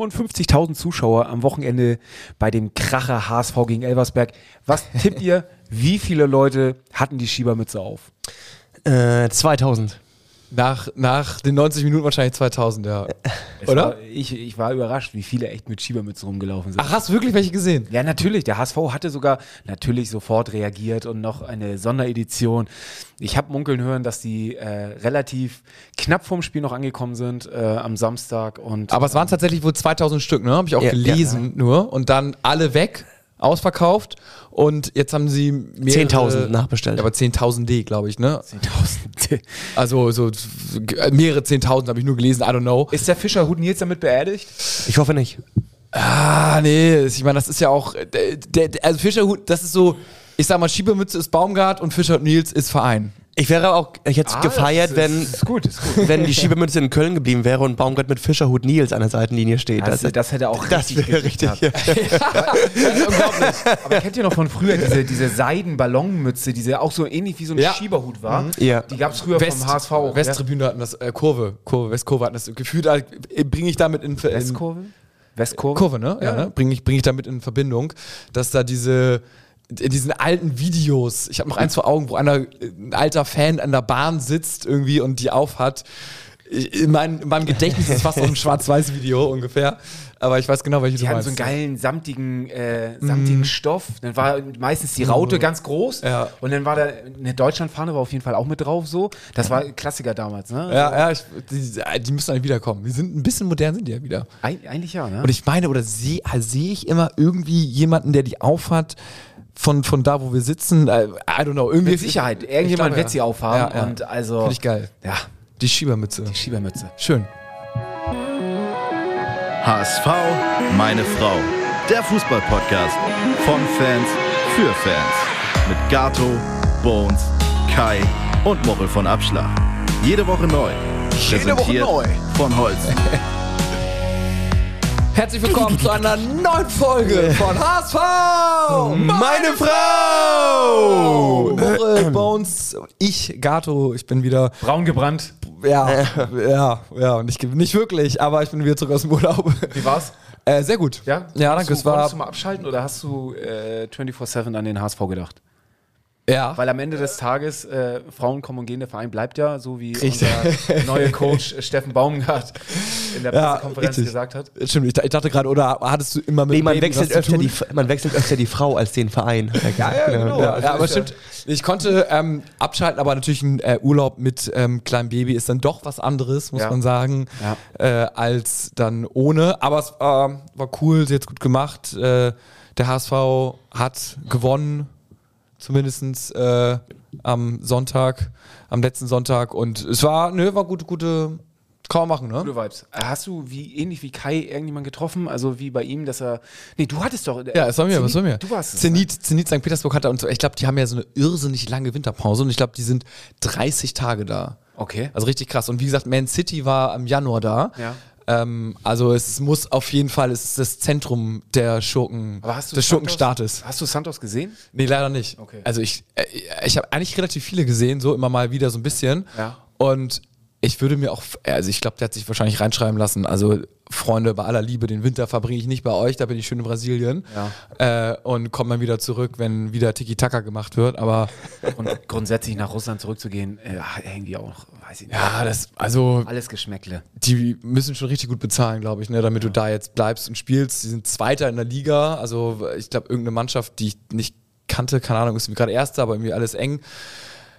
55.000 Zuschauer am Wochenende bei dem Kracher HSV gegen Elversberg. Was tippt ihr? Wie viele Leute hatten die Schiebermütze auf? Äh, 2000. Nach, nach den 90 Minuten wahrscheinlich 2000, ja. Es Oder? War, ich, ich war überrascht, wie viele echt mit Schiebermützen rumgelaufen sind. Ach, hast du wirklich welche gesehen? Ja, natürlich. Der HSV hatte sogar natürlich sofort reagiert und noch eine Sonderedition. Ich habe munkeln hören, dass die äh, relativ knapp vorm Spiel noch angekommen sind äh, am Samstag. Und, Aber es waren tatsächlich wohl 2000 Stück, ne? Habe ich auch Ja, gelesen nur. Und dann alle weg, ausverkauft. Und jetzt haben sie mehrere- 10.000 nachbestellt. Aber 10.000 glaube ich, ne? 10.000. Also so mehrere 10.000 habe ich nur gelesen, I don't know. Ist der Fischerhut Nils damit beerdigt? Ich hoffe nicht. Ah, nee, ich meine, das ist ja auch, der, der, also Fischerhut, das ist so, ich sag mal, Schiebemütze ist Baumgart und Fischerhut Nils ist Verein. Ich wäre auch, ich hätte Ah, gefeiert, das wenn, Ist gut, ist gut. wenn die Schiebemünze in Köln geblieben wäre und Baumgart mit Fischerhut Nils an der Seitenlinie steht. Das, das hätte auch das richtig wäre richtig. Das ist unglaublich. Aber kennt ihr noch von früher diese, diese Seidenballonmütze, die auch so ähnlich wie so ein Ja. Schieberhut war? Ja. Die gab es früher vom HSV. auch, Westtribüne hatten das, äh, Kurve, Kurve, Westkurve hatten das gefühlt, äh, bringe ich damit in, ja? in Westkurve? Westkurve? Kurve, ne? Ja, ne? Bringe ich, bring ich damit in Verbindung, dass da diese in diesen alten Videos, ich habe noch eins vor Augen, wo einer, ein alter Fan an der Bahn sitzt irgendwie und die aufhat. In, mein, in meinem Gedächtnis ist fast so ein Schwarz-Weiß-Video ungefähr. Aber ich weiß genau, welche Die du hatten meinst. so einen geilen, samtigen, äh, samtigen Stoff. Dann war meistens die Raute ganz groß. Ja. Und dann war da eine Deutschlandfahne, war auf jeden Fall auch mit drauf so. Das war Klassiker damals, ne? Ja, ja, ich, die, die müssen eigentlich wiederkommen. Die sind ein bisschen modern, sind die ja wieder. Eig eigentlich ja, ne? Und ich meine, oder sehe seh ich immer irgendwie jemanden, der die aufhat, von, von da, wo wir sitzen. äh, I don't know. Irgendwie Mit Sicherheit. Irgendjemand glaube, wird ja. sie aufhaben. Ja, ja. Und also. Finde ich geil. Ja, Die Schiebermütze. die Schiebermütze. Schön. HSV, meine Frau. Der Fußball-Podcast von Fans für Fans. Mit Gato, Bones, Kai und Mochel von Abschlag. Jede Woche neu. Jede Woche neu. Von Holz. Herzlich willkommen zu einer neuen Folge von HSV! Meine Frau! Moritz, Bones, ich, Gato, ich bin wieder, Braun gebrannt. ja, ja, ja, nicht, nicht wirklich, aber ich bin wieder zurück aus dem Urlaub. Wie war's? Äh, sehr gut. Ja? Ja, danke, Du, es war, konntest du mal abschalten oder hast du äh, 24-7 an den HSV gedacht? Ja. Weil am Ende des Tages äh, Frauen kommen und gehen, der Verein bleibt ja, so wie Richtig. unser neuer Coach äh, Steffen Baumgart in der Ja, Pressekonferenz richtig. gesagt hat. Stimmt, ich, ich dachte gerade, oder hattest du immer mit Nee, man Baby wechselt, was zu öfter tun? die, man wechselt öfter die Frau als den Verein. Ja, ja, genau. Ja, Also ja aber ja- stimmt. Ich konnte ähm, abschalten, aber natürlich ein äh, Urlaub mit ähm, kleinem Baby ist dann doch was anderes, muss Ja. man sagen, Ja. äh, als dann ohne. Aber es ähm, war cool, sie hat gut gemacht. Äh, der HSV hat gewonnen, zumindest äh, am Sonntag, am letzten Sonntag. Und es war, nö, war gute, gute, kann man machen, ne? Gute Vibes. Hast du wie ähnlich wie Kai irgendjemand getroffen? Also wie bei ihm, dass er. Nee, du hattest doch. äh, Ja, es war mir, was war mir. Du warst es. Zenit, Zenit St. Petersburg hatte, und so- ich glaube, die haben ja so eine irrsinnig lange Winterpause und ich glaube, die sind 30 Tage da. Okay. Also richtig krass. Und wie gesagt, Man City war im Januar da. Ja. Ähm, also es muss auf jeden Fall, es ist das Zentrum der Schurken, des Santos- Schurkenstaates. Hast du Santos gesehen? Nee, leider nicht. Okay. Also ich, äh, ich habe eigentlich relativ viele gesehen, so immer mal wieder so ein bisschen. Ja. Und ich würde mir auch, also ich glaube, der hat sich wahrscheinlich reinschreiben lassen, also Freunde, bei aller Liebe, den Winter verbringe ich nicht bei euch, da bin ich schön in Brasilien. Äh, und komme dann wieder zurück, wenn wieder Tiki-Taka gemacht wird. Aber Und grundsätzlich nach Russland zurückzugehen, äh, irgendwie auch, weiß ich nicht. ja, das, also Alles Geschmäckle. die müssen schon richtig gut bezahlen, glaube ich, ne, damit du da jetzt bleibst und spielst. Die sind Zweiter in der Liga. Also ich glaube, irgendeine Mannschaft, die ich nicht kannte, keine Ahnung, ist gerade Erster, aber irgendwie alles eng.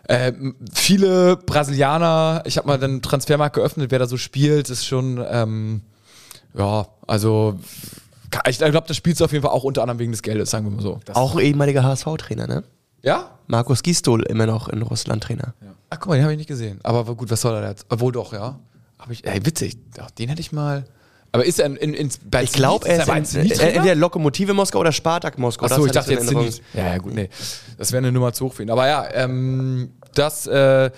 Ähm, viele Brasilianer, ich habe mal den Transfermarkt geöffnet, wer da so spielt, ist schon, ähm, ja, also ich glaube, das spielst du auf jeden Fall auch unter anderem wegen des Geldes, sagen wir mal so. Auch ehemaliger HSV-Trainer, ne? Ja? Markus Gistol immer noch in Russland Trainer. Ach guck mal, den habe ich nicht gesehen. Aber gut, was soll er jetzt? Obwohl doch, ja. Hab ich, ey, witzig, den hätte ich mal. Aber ist er in, in, in bei Ich glaube, er ist in, Zenit äh, entweder Lokomotive Moskau oder Spartak Moskau. Achso, ich dachte jetzt in Zenit. Ja, ja, gut, nee. Das wäre eine Nummer zu hoch für ihn. Aber ja, ähm, das, äh,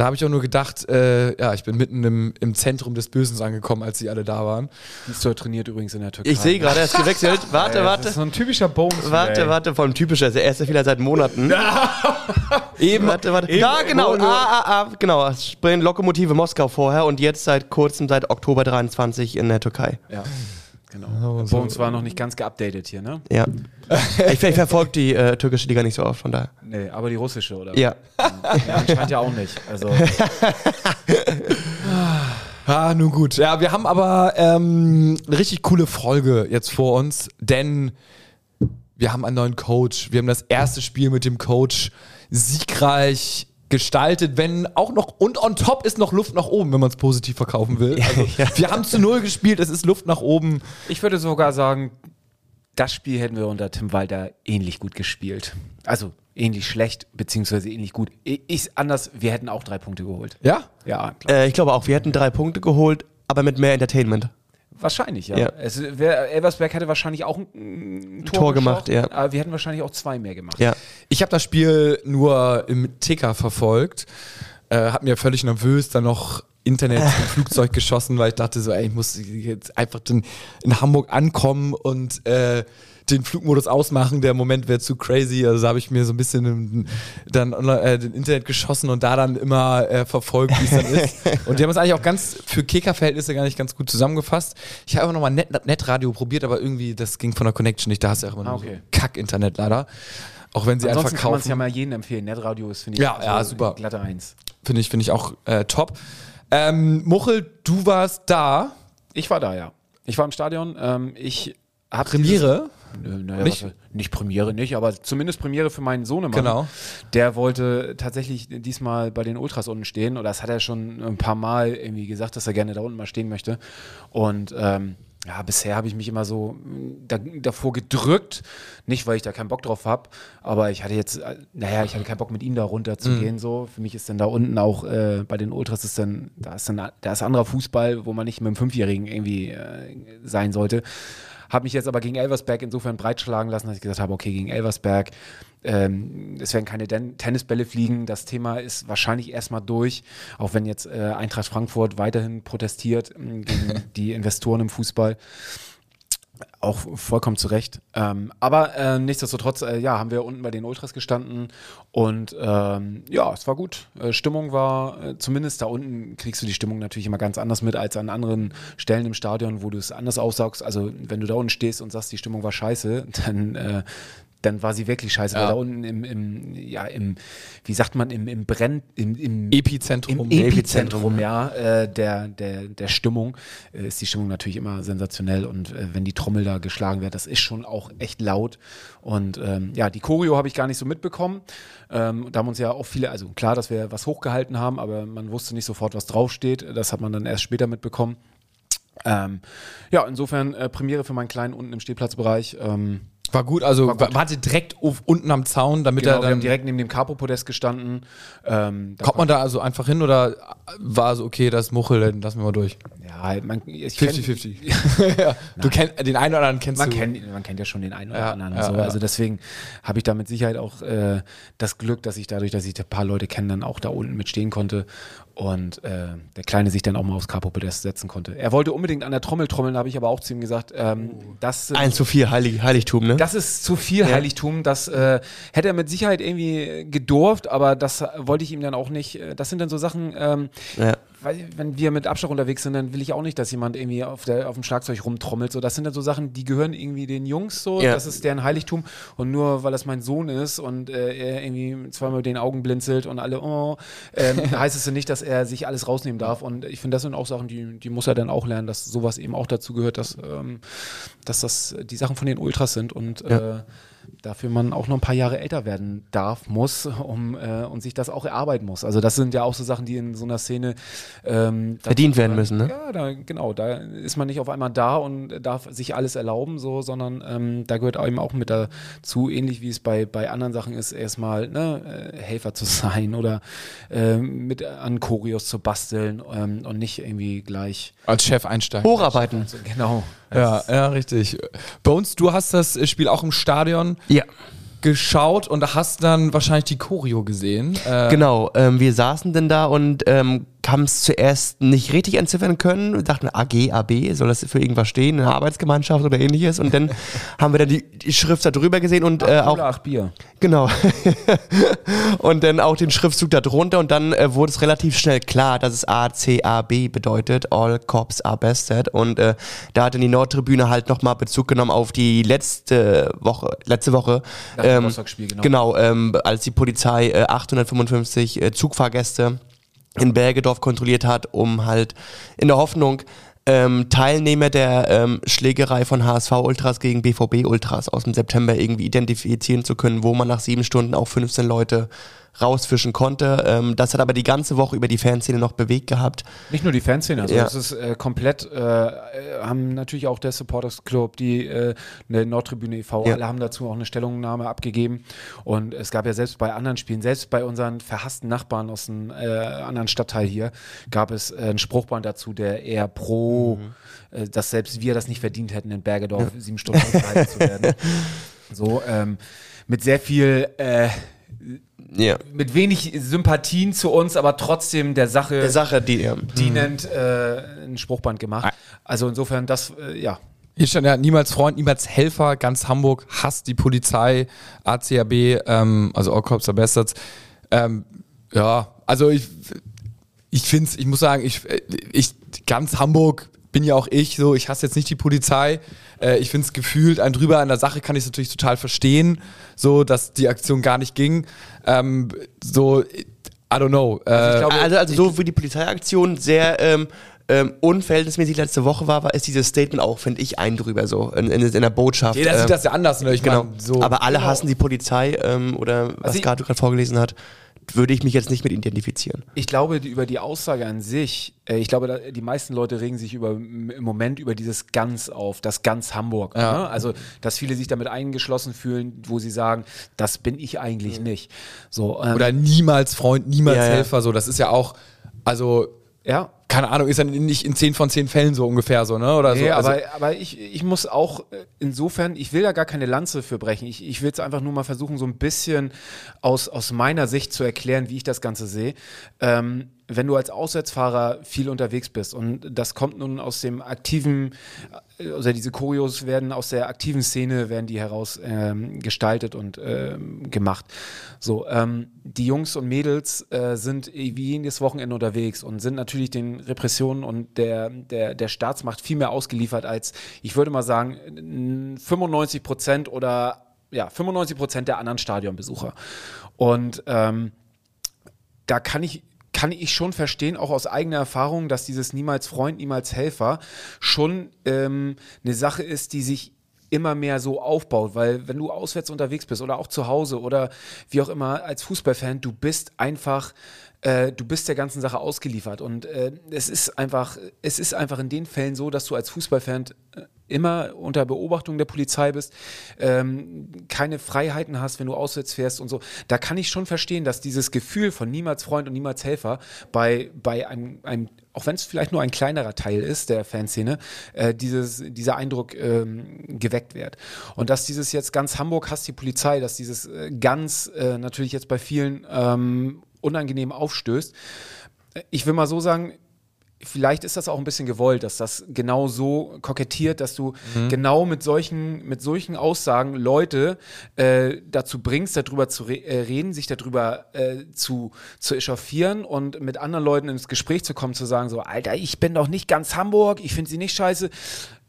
da habe ich auch nur gedacht, äh, ja, ich bin mitten im, im Zentrum des Bösen angekommen, als sie alle da waren. Diestor trainiert übrigens in der Türkei. Ich sehe gerade, er ist gewechselt. Warte, Das ist warte. so ein typischer Bones. Warte, warte, vom typischer, also er ist ja wieder seit Monaten. Eben. Warte, warte. Eben, Ja, genau. Ah, ah, ah, genau. Springen Lokomotive Moskau vorher und jetzt seit kurzem, seit Oktober 23 in der Türkei. Ja. Genau. Bones war noch nicht ganz geupdatet hier, ne? Ja. ich, ich verfolge die äh, türkische Liga nicht so oft, von daher. Nee, aber die russische, oder? Ja. ja anscheinend ja auch nicht. Also, Ah, nun gut. Ja, wir haben aber ähm, eine richtig coole Folge jetzt vor uns, denn wir haben einen neuen Coach. Wir haben das erste Spiel mit dem Coach siegreich gestaltet, wenn auch noch und on top ist noch Luft nach oben, wenn man es positiv verkaufen will. Also, Wir haben zu null gespielt, es ist Luft nach oben. ich würde sogar sagen, das Spiel hätten wir unter Tim Walter ähnlich gut gespielt. Also ähnlich schlecht, beziehungsweise ähnlich gut. Ich, ich anders, wir hätten auch drei Punkte geholt. Ja? Ja, klar. Äh, ich glaube auch, wir hätten drei Punkte geholt, aber mit mehr Entertainment. Wahrscheinlich, ja. Ja. Es wär, Elversberg hätte wahrscheinlich auch ein, ein Tor, Tor gemacht, ja. Aber wir hätten wahrscheinlich auch zwei mehr gemacht. Ja. Ich habe das Spiel nur im Ticker verfolgt, äh, hab mir völlig nervös dann noch Internet im Flugzeug geschossen, weil ich dachte so, ey, ich muss jetzt einfach in, in Hamburg ankommen und äh, den Flugmodus ausmachen. Der Moment wäre zu crazy. Also habe ich mir so ein bisschen dann äh, den Internet geschossen und da dann immer äh, verfolgt, wie es dann ist. Und die haben es eigentlich auch ganz für Kicker-Verhältnisse gar nicht ganz gut zusammengefasst. Ich habe auch nochmal Net, Netradio probiert, aber irgendwie, das ging von der Connection nicht. Da hast du ja auch immer Ah, okay. so Kack-Internet leider. Auch wenn sie Ansonsten einfach kann man es kaufen. ja mal jedem empfehlen. Netradio ist, finde ich, Ja, ja, super. glatte Eins. Finde ich, finde ich auch äh, top. Ähm, Muchel, du warst da. Ich war da, ja. Ich war im Stadion. Ähm, ich habe Premiere. Naja, Nicht? nicht? nicht Premiere nicht, aber zumindest Premiere für meinen Sohnemann. Genau. Der wollte tatsächlich diesmal bei den Ultras unten stehen oder das hat er schon ein paar Mal irgendwie gesagt, dass er gerne da unten mal stehen möchte. Und ähm, ja, bisher habe ich mich immer so mh, da, davor gedrückt, nicht weil ich da keinen Bock drauf habe, aber ich hatte jetzt, äh, naja, ich hatte keinen Bock mit ihm da runter zu Mhm. gehen. So, für mich ist dann da unten auch äh, bei den Ultras ist dann, da ist dann, da ist anderer Fußball, wo man nicht mit einem Fünfjährigen irgendwie äh, sein sollte. Habe mich jetzt aber gegen Elversberg insofern breitschlagen lassen, dass ich gesagt habe, okay, gegen Elversberg, ähm, es werden keine Den Tennisbälle fliegen. Das Thema ist wahrscheinlich erstmal durch, auch wenn jetzt äh, Eintracht Frankfurt weiterhin protestiert ähm, gegen die Investoren im Fußball. Auch vollkommen zu Recht. Ähm, aber äh, nichtsdestotrotz, äh, ja, haben wir unten bei den Ultras gestanden und ähm, ja, es war gut. Äh, Stimmung war, äh, zumindest da unten kriegst du die Stimmung natürlich immer ganz anders mit als an anderen Stellen im Stadion, wo du es anders aussaugst. Also wenn du da unten stehst und sagst, die Stimmung war scheiße, dann äh, dann war sie wirklich scheiße, weil Ja. da unten im, im, ja, im, wie sagt man, im, im Brenn, im, im Epizentrum. im Epizentrum, ja, äh, der, der, der Stimmung äh, ist die Stimmung natürlich immer sensationell und äh, wenn die Trommel da geschlagen wird, das ist schon auch echt laut und ähm, ja, die Choreo habe ich gar nicht so mitbekommen. Ähm, da haben uns ja auch viele, also klar, dass wir was hochgehalten haben, aber man wusste nicht sofort, was draufsteht. Das hat man dann erst später mitbekommen. Ähm, ja, insofern äh, Premiere für meinen Kleinen unten im Stehplatzbereich. War gut, also War gut. warte direkt auf, unten am Zaun, damit genau, er wir haben dann. direkt neben dem Capo-Podest gestanden. Ähm, Kommt man da also einfach hin oder war so, okay, das Muchel, dann lassen wir mal durch? Ja, man, ich kenn- 50-50. ja, du kennst den einen oder anderen kennst Man du. kennt, man kennt ja schon den einen oder Ja, anderen. ja, so. Also deswegen habe ich da mit Sicherheit auch äh, das Glück, dass ich dadurch, dass ich ein paar Leute kenne, dann auch da unten mitstehen konnte und äh, der Kleine sich dann auch mal aufs Capo-Podest setzen konnte. Er wollte unbedingt an der Trommel trommeln, habe ich aber auch zu ihm gesagt, ähm, das sind 1 zu 4 Heilig, Heiligtum, ne? das ist zu viel Heiligtum. Das äh, hätte er mit Sicherheit irgendwie gedurft, aber das wollte ich ihm dann auch nicht. äh, Das sind dann so Sachen, ähm, ja. weil, wenn wir mit Abschlag unterwegs sind, dann will ich auch nicht, dass jemand irgendwie auf, der, auf dem Schlagzeug rumtrommelt. So, das sind dann so Sachen, die gehören irgendwie den Jungs so. Ja. Das ist deren Heiligtum. Und nur weil das mein Sohn ist und äh, er irgendwie zweimal mit den Augen blinzelt und alle, oh, ähm, heißt es ja nicht, dass er sich alles rausnehmen darf. Und ich finde, das sind auch Sachen, die, die muss er dann auch lernen, dass sowas eben auch dazu gehört, dass, ähm, dass das die Sachen von den Ultras sind. Und äh, dafür man auch noch ein paar Jahre älter werden darf, muss, um äh, und sich das auch erarbeiten muss. Also das sind ja auch so Sachen, die in so einer Szene ähm, Verdient werden müssen, ne? Ja, da, genau. Da ist man nicht auf einmal da und darf sich alles erlauben, so, sondern ähm, da gehört eben auch mit dazu, ähnlich wie es bei, bei anderen Sachen ist, erstmal ne, äh, Helfer zu sein oder ähm, mit an Choreos zu basteln ähm, und nicht irgendwie gleich. Als Chef einsteigen. Hocharbeiten. Genau. Ja, ja, richtig. Bones, du hast das Spiel auch im Stadion Ja. geschaut und hast dann wahrscheinlich die Choreo gesehen. Äh, Genau, ähm, wir saßen denn da und ähm, haben es zuerst nicht richtig entziffern können. Wir dachten, AG, AB, soll das für irgendwas stehen, eine Arbeitsgemeinschaft oder ähnliches? Und dann haben wir dann die, die Schrift da drüber gesehen und äh, auch. Ach, Bier. Genau. und dann auch den Schriftzug da drunter und dann äh, wurde es relativ schnell klar, dass es ACAB bedeutet, All Cops Are Bested. Und äh, da hat dann die Nordtribüne halt nochmal Bezug genommen auf die letzte Woche, letzte Woche. Nach Ähm, genau. genau, ähm, als die Polizei äh, 855 äh, Zugfahrgäste in Bergedorf kontrolliert hat, um halt in der Hoffnung ähm, Teilnehmer der ähm, Schlägerei von HSV-Ultras gegen BVB-Ultras aus dem September irgendwie identifizieren zu können, wo man nach sieben Stunden auch 15 Leute rausfischen konnte. Ähm, das hat aber die ganze Woche über die Fanszene noch bewegt gehabt. Nicht nur die Fanszene, also Ja. das ist äh, komplett, äh, äh, haben natürlich auch der Supporters Club, die äh, eine Nordtribüne e.V., Ja. alle haben dazu auch eine Stellungnahme abgegeben und es gab ja selbst bei anderen Spielen, selbst bei unseren verhassten Nachbarn aus einem äh, anderen Stadtteil hier, gab es äh, ein Spruchband dazu, der eher pro, äh, dass selbst wir das nicht verdient hätten, in Bergedorf sieben Stunden aufgehalten zu werden. So, ähm, mit sehr viel Ja. mit wenig Sympathien zu uns, aber trotzdem der Sache Der Sache, die, ja. dienend äh, ein Spruchband gemacht. Also insofern, das, äh, ja. Hier stand ja niemals Freund, niemals Helfer, ganz Hamburg hasst die Polizei, ACAB, ähm, also All Are Bastards. Ähm, ja, also ich, ich finde es, ich muss sagen, ich, ich, ganz Hamburg bin ja auch ich, so, ich hasse jetzt nicht die Polizei. Äh, ich finde es gefühlt, ein drüber an der Sache kann ich natürlich total verstehen, so, dass die Aktion gar nicht ging. Ähm, so, I don't know. Äh, ich glaube- Also, also so wie die Polizeiaktion sehr ähm, ähm, unverhältnismäßig letzte Woche war, war ist dieses Statement auch, finde ich, ein drüber so in, in, in der Botschaft. jeder ähm, sieht das ja anders, ne? Ich Genau. mein, so. Aber alle hassen die Polizei ähm, oder was ich- Gato gerade vorgelesen hat, würde ich mich jetzt nicht mit identifizieren. Ich glaube, die, über die Aussage an sich, äh, ich glaube, da, die meisten Leute regen sich über, im Moment über dieses Ganz auf, das Ganz Hamburg. Ja. Ne? Also, dass viele sich damit eingeschlossen fühlen, wo sie sagen, das bin ich eigentlich nicht. So, ähm, oder niemals Freund, niemals Ja, ja. Helfer, so, das ist ja auch, also, ja, keine Ahnung, ist dann nicht in 10 von 10 Fällen so ungefähr so, ne? Oder so. Nee, also, aber, aber ich, ich muss auch äh, insofern, ich will da gar keine Lanze für brechen. Ich, ich will es einfach nur mal versuchen, so ein bisschen aus, aus meiner Sicht zu erklären, wie ich das Ganze sehe. Ähm, wenn du als Auswärtsfahrer viel unterwegs bist und das kommt nun aus dem aktiven, äh, also diese Choreos werden aus der aktiven Szene, werden die heraus ähm, gestaltet und ähm, gemacht. So, ähm, die Jungs und Mädels äh, sind wie jedes Wochenende unterwegs und sind natürlich den Repressionen und der, der, der Staatsmacht viel mehr ausgeliefert als, ich würde mal sagen, 95 Prozent oder ja, 95 Prozent der anderen Stadionbesucher. Und ähm, da kann ich kann ich schon verstehen, auch aus eigener Erfahrung, dass dieses niemals Freund, niemals Helfer schon ähm, eine Sache ist, die sich immer mehr so aufbaut, weil wenn du auswärts unterwegs bist oder auch zu Hause oder wie auch immer als Fußballfan, du bist einfach äh, du bist der ganzen Sache ausgeliefert. Und äh, es ist einfach es ist einfach in den Fällen so, dass du als Fußballfan äh, immer unter Beobachtung der Polizei bist, ähm, keine Freiheiten hast, wenn du auswärts fährst und so. Da kann ich schon verstehen, dass dieses Gefühl von niemals Freund und niemals Helfer bei, bei einem, einem auch wenn es vielleicht nur ein kleinerer Teil ist der Fanszene, äh, dieses, dieser Eindruck ähm, geweckt wird. Und dass dieses jetzt ganz Hamburg hasst die Polizei, dass dieses äh, ganz äh, natürlich jetzt bei vielen ähm, unangenehm aufstößt. Äh, Ich will mal so sagen, vielleicht ist das auch ein bisschen gewollt, dass das genau so kokettiert, dass du genau mit solchen, mit solchen Aussagen Leute äh, dazu bringst, darüber zu re äh, reden, sich darüber äh, zu, zu echauffieren und mit anderen Leuten ins Gespräch zu kommen, zu sagen, so, Alter, ich bin doch nicht ganz Hamburg, ich finde sie nicht scheiße.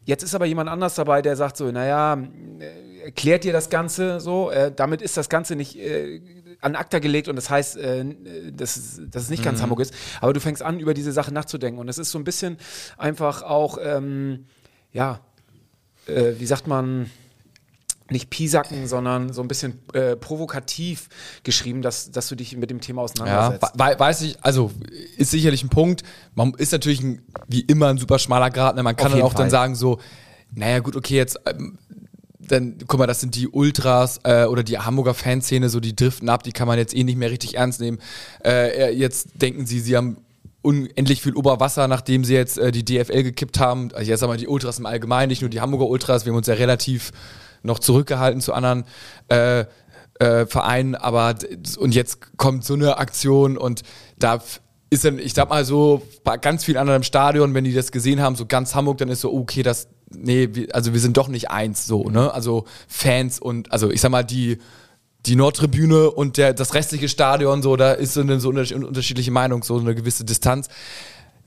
Jetzt ist aber jemand anders dabei, der sagt so, naja, äh, erklärt dir das Ganze so, äh, damit ist das Ganze nicht äh, an Akta gelegt und das heißt, äh, dass, es- dass es nicht ganz Hamburg ist. Aber du fängst an, über diese Sache nachzudenken und es ist so ein bisschen einfach auch, ähm, ja, äh, wie sagt man, nicht Piesacken, sondern so ein bisschen äh, provokativ geschrieben, dass, dass du dich mit dem Thema Ja, auseinandersetzt. we- weiß ich, also ist sicherlich ein Punkt. Man ist natürlich ein, wie immer ein super schmaler Grad. Ne? Man kann dann auch dann Fall. sagen so, naja gut, okay, jetzt ähm, dann, guck mal, das sind die Ultras äh, oder die Hamburger Fanszene, so die driften ab, die kann man jetzt eh nicht mehr richtig ernst nehmen. Äh, jetzt denken sie, sie haben unendlich viel Oberwasser, nachdem sie jetzt äh, die DFL gekippt haben. Also jetzt sagen wir die Ultras im Allgemeinen, nicht nur die Hamburger Ultras, wir haben uns ja relativ noch zurückgehalten zu anderen äh, äh, Vereinen, aber und jetzt kommt so eine Aktion und da ist dann, ich sag mal so, bei ganz vielen anderen im Stadion, wenn die das gesehen haben, so ganz Hamburg, dann ist so, okay, das, nee, also wir sind doch nicht eins, so, ne? Also Fans und, also ich sag mal, die, die Nordtribüne und der, das restliche Stadion, so, da ist so eine so unterschiedliche Meinung, so eine gewisse Distanz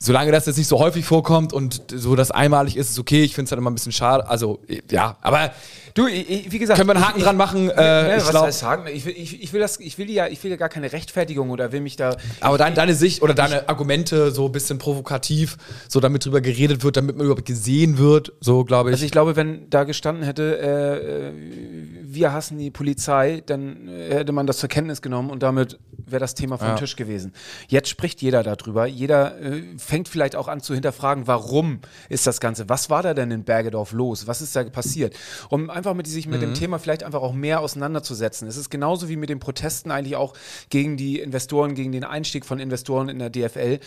solange das jetzt nicht so häufig vorkommt und so das einmalig ist, ist okay. Ich finde es halt immer ein bisschen schade. Also, ja, aber du, ich, wie gesagt, können wir einen Haken ich, dran machen. Äh, ne, was glaub, heißt Haken? Ich will, ich, ich, will das, ich will ja, ich will ja gar keine Rechtfertigung oder will mich da. Aber dein, deine Sicht oder deine Argumente so ein bisschen provokativ, so damit drüber geredet wird, damit man überhaupt gesehen wird, so glaube ich. Also ich glaube, wenn da gestanden hätte, äh, wir hassen die Polizei, dann hätte man das zur Kenntnis genommen und damit wäre das Thema vom ja. Tisch gewesen. Jetzt spricht jeder darüber. Jeder äh, fängt vielleicht auch an zu hinterfragen, warum ist das Ganze? Was war da denn in Bergedorf los? Was ist da passiert? Um einfach mit sich mit mhm. dem Thema vielleicht einfach auch mehr auseinanderzusetzen. Es ist genauso wie mit den Protesten eigentlich auch gegen die Investoren, gegen den Einstieg von Investoren in der DFL,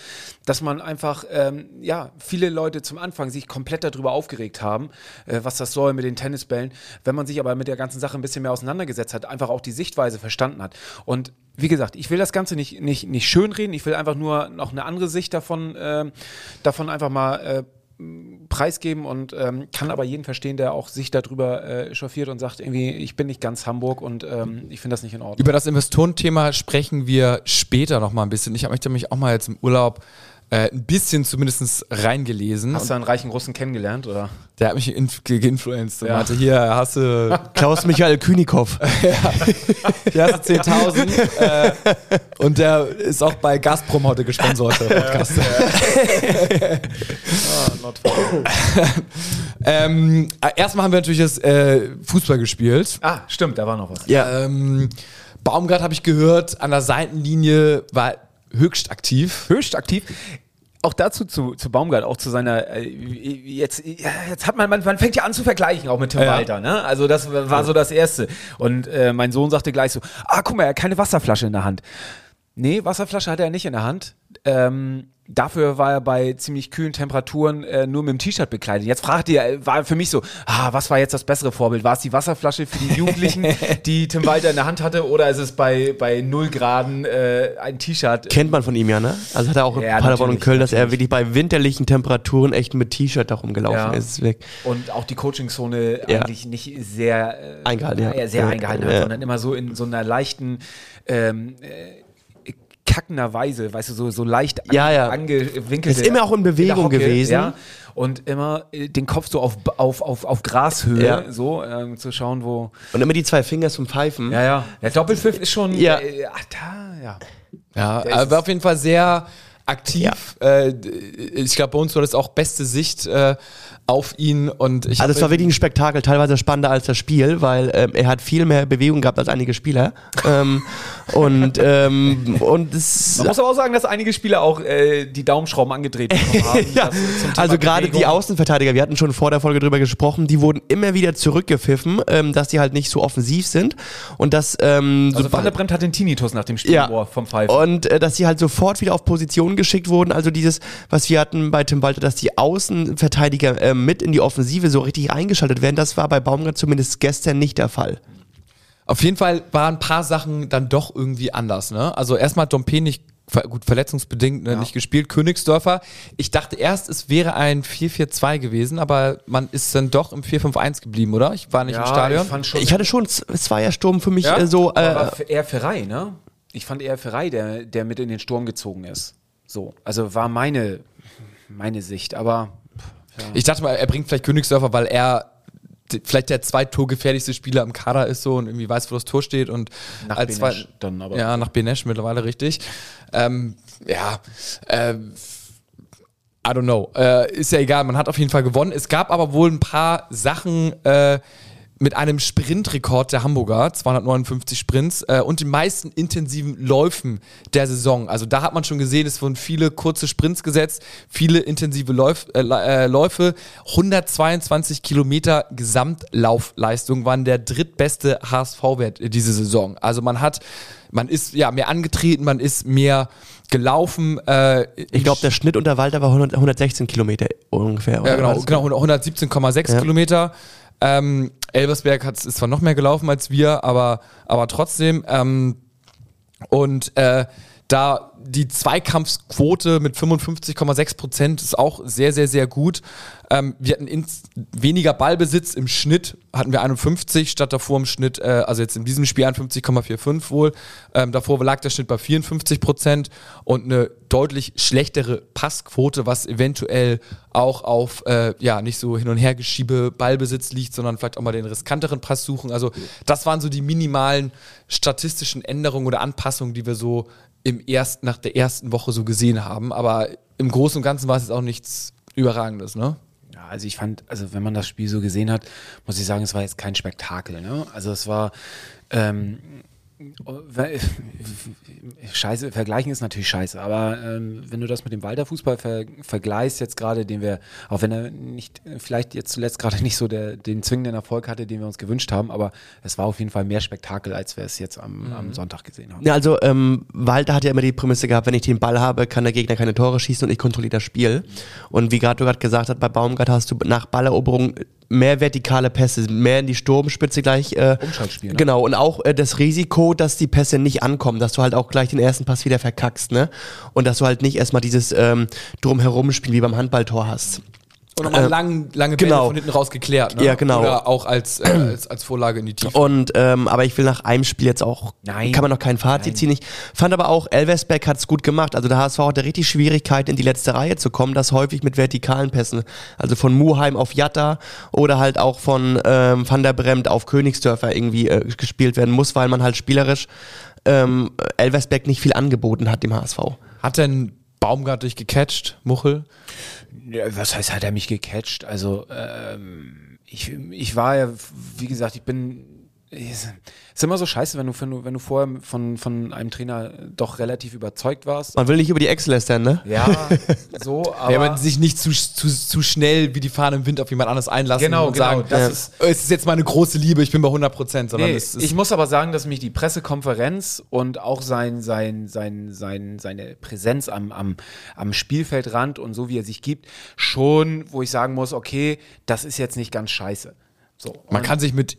dass man einfach, ähm, ja, viele Leute zum Anfang sich komplett darüber aufgeregt haben, äh, was das soll mit den Tennisbällen. Wenn man sich aber mit der ganzen Sache ein bisschen mehr auseinandergesetzt hat, einfach auch die Sichtweise verstanden hat. Und wie gesagt, ich will das Ganze nicht, nicht, nicht schönreden, ich will einfach nur noch eine andere Sicht davon, äh, davon einfach mal äh, preisgeben und ähm, kann aber jeden verstehen, der auch sich darüber äh, chauffiert und sagt, irgendwie, ich bin nicht ganz Hamburg und ähm, ich finde das nicht in Ordnung. Über das Investorenthema sprechen wir später noch mal ein bisschen. Ich möchte mich auch mal jetzt im Urlaub äh, ein bisschen zumindest reingelesen. Hast du einen reichen Russen kennengelernt, oder? Der hat mich geinfluenced und ja. meinte, hier hast du... Klaus Michael Künikow. ja, der hast du 10.000 äh, und der ist auch bei Gazprom heute gesponsert, der Podcast. oh, ähm, erstmal haben wir natürlich das äh, Fußball gespielt. Ah, stimmt, da war noch was. Ja. Ähm, Baumgart habe ich gehört, an der Seitenlinie war höchst aktiv. Höchst aktiv auch dazu zu, zu Baumgart, auch zu seiner, äh, jetzt, jetzt hat man, man, man fängt ja an zu vergleichen, auch mit Tim ja. Walter, ne? Also das war so das Erste. Und äh, mein Sohn sagte gleich so, ah, guck mal, er hat keine Wasserflasche in der Hand. Nee, Wasserflasche hat er nicht in der Hand. Ähm, Dafür war er bei ziemlich kühlen Temperaturen äh, nur mit dem T-Shirt bekleidet. Jetzt fragt ihr, war für mich so, ah, was war jetzt das bessere Vorbild? War es die Wasserflasche für die Jugendlichen, die Tim Walter in der Hand hatte, oder ist es bei, bei 0 Graden äh, ein T-Shirt? Kennt man von ihm ja, ne? Also hat er auch in ja, Paderborn und Köln, dass er wirklich bei winterlichen Temperaturen echt mit T-Shirt da rumgelaufen ja. ist. Und auch die Coachingzone ja. eigentlich nicht sehr äh, eingehalten, ja. sehr eingehalten hat, sondern immer so in so einer leichten ähm, äh, kackender Weise, weißt du, so, so leicht ja, ja. angewinkelt. Ist immer auch in Bewegung in Hocke, gewesen. Ja, und immer äh, den Kopf so auf, auf, auf, auf Grashöhe, ja. so ähm, zu schauen, wo. Und immer die zwei Finger zum Pfeifen. Ja, ja. Der Doppelpfiff ist schon. Ja. Äh, ach, da, ja. Ja, aber auf jeden Fall sehr aktiv. Ja. Äh, ich glaube, bei uns war das auch beste Sicht äh, auf ihn und ich Also es war wirklich ein Spektakel, teilweise spannender als das Spiel, weil ähm, er hat viel mehr Bewegung gehabt als einige Spieler. ähm, und ähm, und es Man muss aber auch sagen, dass einige Spieler auch äh, die Daumenschrauben angedreht haben. ja. Also gerade die Außenverteidiger, wir hatten schon vor der Folge drüber gesprochen, die wurden immer wieder zurückgepfiffen, ähm, dass die halt nicht so offensiv sind und dass ähm, also Van der Bremt hat den Tinnitus nach dem Spiel ja. vom Pfeifen. Und äh, dass sie halt sofort wieder auf Position geschickt wurden, also dieses, was wir hatten bei Tim Walter, dass die Außenverteidiger ähm, mit in die Offensive so richtig eingeschaltet werden. Das war bei Baumgart zumindest gestern nicht der Fall. Auf jeden Fall waren ein paar Sachen dann doch irgendwie anders. Ne? Also erstmal hat Dompe nicht gut verletzungsbedingt ne, ja. nicht gespielt. Königsdörfer. Ich dachte erst, es wäre ein 4-4-2 gewesen, aber man ist dann doch im 4-5-1 geblieben, oder? Ich war nicht ja, im Stadion. Ich, ich hatte schon, es war ja Sturm für mich ja? äh, so. Äh, eher Ferrei, ne? Ich fand eher Ferrei, der, der mit in den Sturm gezogen ist. So. Also war meine, meine Sicht, aber ich dachte mal, er bringt vielleicht Königsdörfer, weil er vielleicht der zweittorgefährlichste Spieler im Kader ist so und irgendwie weiß, wo das Tor steht und nach als Benesch dann aber. Ja, nach Benesch mittlerweile richtig. Ähm, ja, äh, I don't know. Äh, ist ja egal, man hat auf jeden Fall gewonnen. Es gab aber wohl ein paar Sachen, äh, mit einem Sprintrekord der Hamburger, 259 Sprints äh, und den meisten intensiven Läufen der Saison. Also da hat man schon gesehen, es wurden viele kurze Sprints gesetzt, viele intensive Läuf, äh, äh Läufe. 122 Kilometer Gesamtlaufleistung waren der drittbeste HSV-Wert diese Saison. Also man hat, man ist ja mehr angetreten, man ist mehr gelaufen. Äh, ich glaube, der Schnitt unter Walter war 100, 116 Kilometer ungefähr. Ja, genau, genau 117,6 ja. Kilometer. Ähm, Elversberg hat, ist zwar noch mehr gelaufen als wir, aber, aber trotzdem. Ähm, und äh, Da die Zweikampfquote mit 55,6 Prozent ist auch sehr, sehr, sehr gut. Ähm, wir hatten ins, weniger Ballbesitz im Schnitt, hatten wir 51, statt davor im Schnitt, äh, also jetzt in diesem Spiel 51,45 wohl. Ähm, davor lag der Schnitt bei 54 Prozent und eine deutlich schlechtere Passquote, was eventuell auch auf äh, ja nicht so hin und her geschiebe Ballbesitz liegt, sondern vielleicht auch mal den riskanteren Pass suchen. Also das waren so die minimalen statistischen Änderungen oder Anpassungen, die wir so im erst, nach der ersten Woche so gesehen haben. Aber im Großen und Ganzen war es jetzt auch nichts Überragendes, ne? Ja, also ich fand, also wenn man das Spiel so gesehen hat, muss ich sagen, es war jetzt kein Spektakel. Ne? Also es war ähm, Scheiße, vergleichen ist natürlich scheiße, aber ähm, wenn du das mit dem Walter Fußball ver vergleichst, jetzt gerade, den wir, auch wenn er nicht, vielleicht jetzt zuletzt gerade nicht so der, den zwingenden Erfolg hatte, den wir uns gewünscht haben, aber es war auf jeden Fall mehr Spektakel, als wir es jetzt am, mhm. am Sonntag gesehen haben. Ja, also ähm, Walter hat ja immer die Prämisse gehabt, wenn ich den Ball habe, kann der Gegner keine Tore schießen und ich kontrolliere das Spiel. Und wie gerade du gerade gesagt hast, bei Baumgart hast du nach Balleroberung mehr vertikale Pässe, mehr in die Sturmspitze gleich. Äh, Umschaltspiel. Ne? Genau, und auch äh, das Risiko, dass die Pässe nicht ankommen, dass du halt auch gleich den ersten Pass wieder verkackst, ne? Und dass du halt nicht erstmal dieses ähm, Drumherumspiel wie beim Handballtor hast. Und nochmal äh, lang, lange Bälle genau. von hinten raus geklärt. Ne? Ja, genau. Oder auch als, äh, als, als Vorlage in die Tiefe. Und, ähm, aber ich will nach einem Spiel jetzt auch, Nein. kann man noch kein Fazit Nein. ziehen. Ich fand aber auch, Elversberg hat es gut gemacht. Also der HSV hatte richtig Schwierigkeit, in die letzte Reihe zu kommen. Das häufig mit vertikalen Pässen. Also von Muheim auf Jatta oder halt auch von ähm, Van der Bremt auf Königsdörfer irgendwie äh, gespielt werden muss, weil man halt spielerisch ähm, Elversberg nicht viel angeboten hat dem HSV. Hat denn Baumgart dich gecatcht, Muchel? Ja, was heißt, hat er mich gecatcht? Also, ähm, ich, ich war ja, wie gesagt, ich bin ist immer so scheiße, wenn du, wenn du, vorher von, von einem Trainer doch relativ überzeugt warst. Man will nicht über die Ex lästern, ne? Ja, so, aber. Ja, man sich nicht zu, zu, zu schnell wie die Fahne im Wind auf jemand anderes einlassen genau, und genau, sagen, das ja. ist, es ist jetzt meine große Liebe, ich bin bei 100 Prozent, sondern nee, Ich muss aber sagen, dass mich die Pressekonferenz und auch sein, sein, sein, sein, seine Präsenz am, am, am Spielfeldrand und so wie er sich gibt, schon, wo ich sagen muss, okay, das ist jetzt nicht ganz scheiße. So, man kann sich mit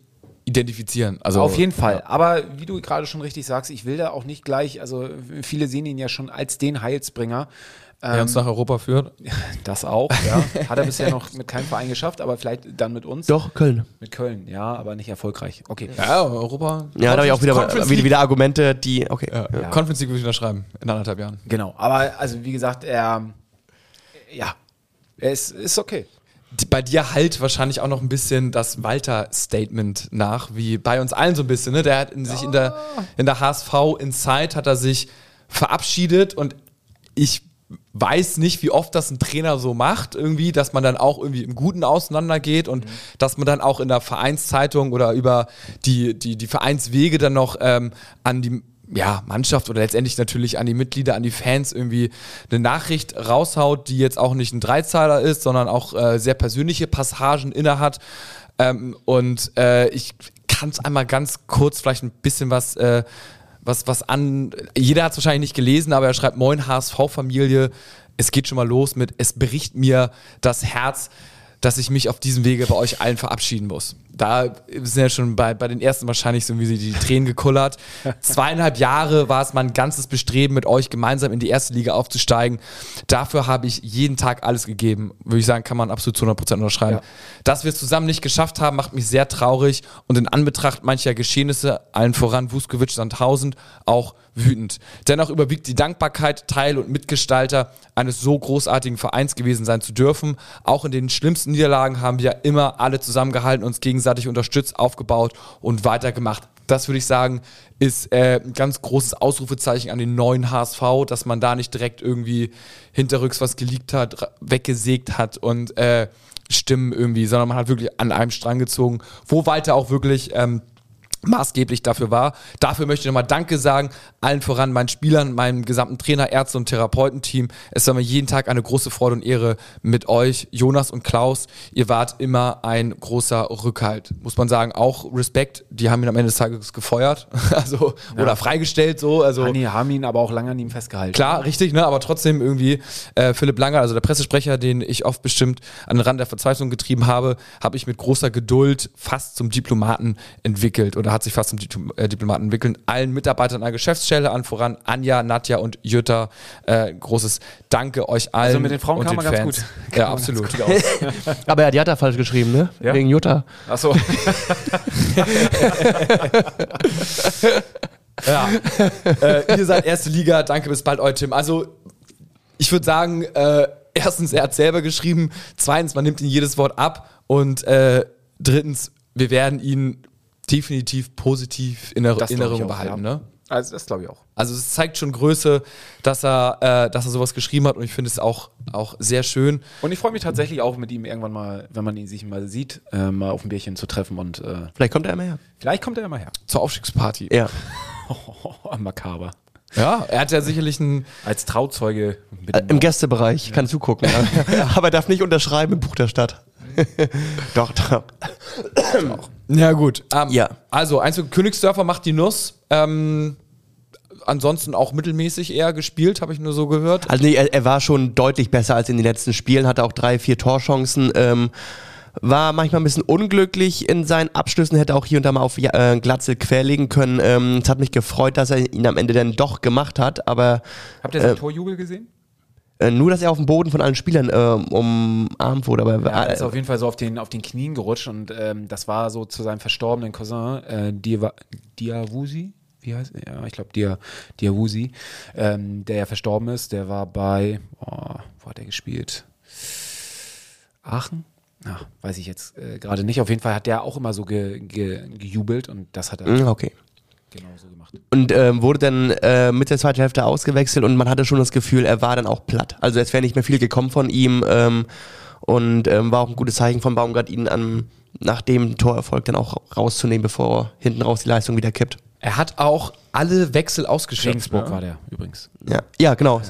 identifizieren. Also auf jeden Fall. Ja. Aber wie du gerade schon richtig sagst, ich will da auch nicht gleich. Also viele sehen ihn ja schon als den Heilsbringer. Der ähm, uns nach Europa führt. Das auch, ja. Hat er bisher noch mit keinem Verein geschafft, aber vielleicht dann mit uns. Doch, Köln. Mit Köln, ja, aber nicht erfolgreich. Okay. Ja, Europa. Ja, da habe ich auch wieder, wieder, wieder, Argumente, die, okay. Ja, ja. Conference League würde ich unterschreiben, in anderthalb Jahren. Genau, aber also wie gesagt, er, ja, er ist, ist okay bei dir halt wahrscheinlich auch noch ein bisschen das Walter-Statement nach, wie bei uns allen so ein bisschen. Ne? Der hat in sich in der, in der HSV Inside hat er sich verabschiedet und ich weiß nicht, wie oft das ein Trainer so macht, irgendwie, dass man dann auch irgendwie im Guten auseinandergeht und mhm. dass man dann auch in der Vereinszeitung oder über die, die, die Vereinswege dann noch ähm, an die ja, Mannschaft oder letztendlich natürlich an die Mitglieder, an die Fans irgendwie eine Nachricht raushaut, die jetzt auch nicht ein Dreizeiler ist, sondern auch äh, sehr persönliche Passagen innehat. Ähm, und äh, ich kann es einmal ganz kurz vielleicht ein bisschen was, äh, was, was an. Jeder hat es wahrscheinlich nicht gelesen, aber er schreibt: Moin HSV-Familie, es geht schon mal los mit, es bricht mir das Herz dass ich mich auf diesem Wege bei euch allen verabschieden muss. Da sind ja schon bei, bei den ersten wahrscheinlich so wie sie die Tränen gekullert. Zweieinhalb Jahre war es mein ganzes Bestreben, mit euch gemeinsam in die erste Liga aufzusteigen. Dafür habe ich jeden Tag alles gegeben. Würde ich sagen, kann man absolut zu 100% unterschreiben. Ja. Dass wir es zusammen nicht geschafft haben, macht mich sehr traurig und in Anbetracht mancher Geschehnisse, allen voran Vuskovic Sandhausen, auch wütend. Dennoch überwiegt die Dankbarkeit, Teil und Mitgestalter eines so großartigen Vereins gewesen sein zu dürfen. Auch in den schlimmsten Niederlagen haben wir immer alle zusammengehalten, uns gegenseitig unterstützt, aufgebaut und weitergemacht. Das würde ich sagen, ist äh, ein ganz großes Ausrufezeichen an den neuen HSV, dass man da nicht direkt irgendwie hinterrücks was geleakt hat, weggesägt hat und äh, Stimmen irgendwie, sondern man hat wirklich an einem Strang gezogen, wo Walter auch wirklich ähm, maßgeblich dafür war. Dafür möchte ich nochmal Danke sagen, allen voran meinen Spielern, meinem gesamten Trainer, Ärzte und Therapeutenteam. Es war mir jeden Tag eine große Freude und Ehre mit euch, Jonas und Klaus. Ihr wart immer ein großer Rückhalt. Muss man sagen, auch Respekt. Die haben ihn am Ende des Tages gefeuert, also ja. oder freigestellt so. Also Hanni haben ihn aber auch lange an ihm festgehalten. Klar, richtig, ne? Aber trotzdem irgendwie äh, Philipp Langer, also der Pressesprecher, den ich oft bestimmt an den Rand der Verzweiflung getrieben habe, habe ich mit großer Geduld fast zum Diplomaten entwickelt oder oder hat sich fast zum äh, Diplomaten entwickelt. Allen Mitarbeitern an der Geschäftsstelle, an voran Anja, Nadja und Jutta. Äh, großes Danke euch allen. Also mit den Frauen und kam den man ganz Fans. gut. Ja, Kam man ganz absolut. gut. Aber ja, die hat er falsch geschrieben, ne? Ja? Wegen Jutta. Achso. Ja. äh, ihr seid erste Liga. Danke, bis bald, euer Tim. Also, ich würde sagen, äh, erstens, er hat selber geschrieben. Zweitens, man nimmt ihm jedes Wort ab. Und äh, drittens, wir werden ihn definitiv positiv in der Erinnerung behalten. ja. Ne? Also das glaube ich auch. Also es zeigt schon Größe, dass er, äh, dass er sowas geschrieben hat und ich finde es auch, auch sehr schön. Und ich freue mich tatsächlich auch mit ihm irgendwann mal, wenn man ihn sich mal sieht, äh, mal auf ein Bierchen zu treffen und äh, Vielleicht kommt er immer her. vielleicht kommt er ja mal her. Zur Aufstiegsparty. Ja. Makaber. Ja, er hat ja sicherlich einen. Als Trauzeuge mit Äh, Im Gästebereich, kann zugucken. Ja. Aber er darf nicht unterschreiben im Buch der Stadt. doch, doch. Ja, gut. Ähm, Ja. Also, eins Königsdörfer macht die Nuss. Ähm, ansonsten auch mittelmäßig eher gespielt, habe ich nur so gehört. Also nee, er, er war schon deutlich besser als in den letzten Spielen, hatte auch drei, vier Torchancen. Ähm, war manchmal ein bisschen unglücklich in seinen Abschlüssen, hätte auch hier und da mal auf äh, Glatzel querlegen können. Ähm, es hat mich gefreut, dass er ihn am Ende dann doch gemacht hat, aber Habt ihr seinen Torjubel gesehen? Äh, nur, dass er auf dem Boden von allen Spielern ähm, umarmt wurde. Aber Ja, er äh, ist auf jeden Fall so auf den, auf den Knien gerutscht und ähm, das war so zu seinem verstorbenen Cousin, äh, Diawa- Diawusi. Wie heißt er? Ja, ich glaube Dia, Diawusi, ähm, der ja verstorben ist. Der war bei, oh, wo hat er gespielt? Aachen? Ach, weiß ich jetzt äh, gerade nicht. Auf jeden Fall hat der auch immer so ge, ge, gejubelt und das hat er mh, okay. genauso gemacht. Und ähm, wurde dann äh, mit der zweiten Hälfte ausgewechselt und man hatte schon das Gefühl, er war dann auch platt. Also es wäre nicht mehr viel gekommen von ihm ähm, und ähm, war auch ein gutes Zeichen von Baumgart, ihn an, nach dem Torerfolg dann auch rauszunehmen, bevor hinten raus die Leistung wieder kippt. Er hat auch alle Wechsel ausgeschöpft. Regensburg ne? war der übrigens. Ja, ja genau.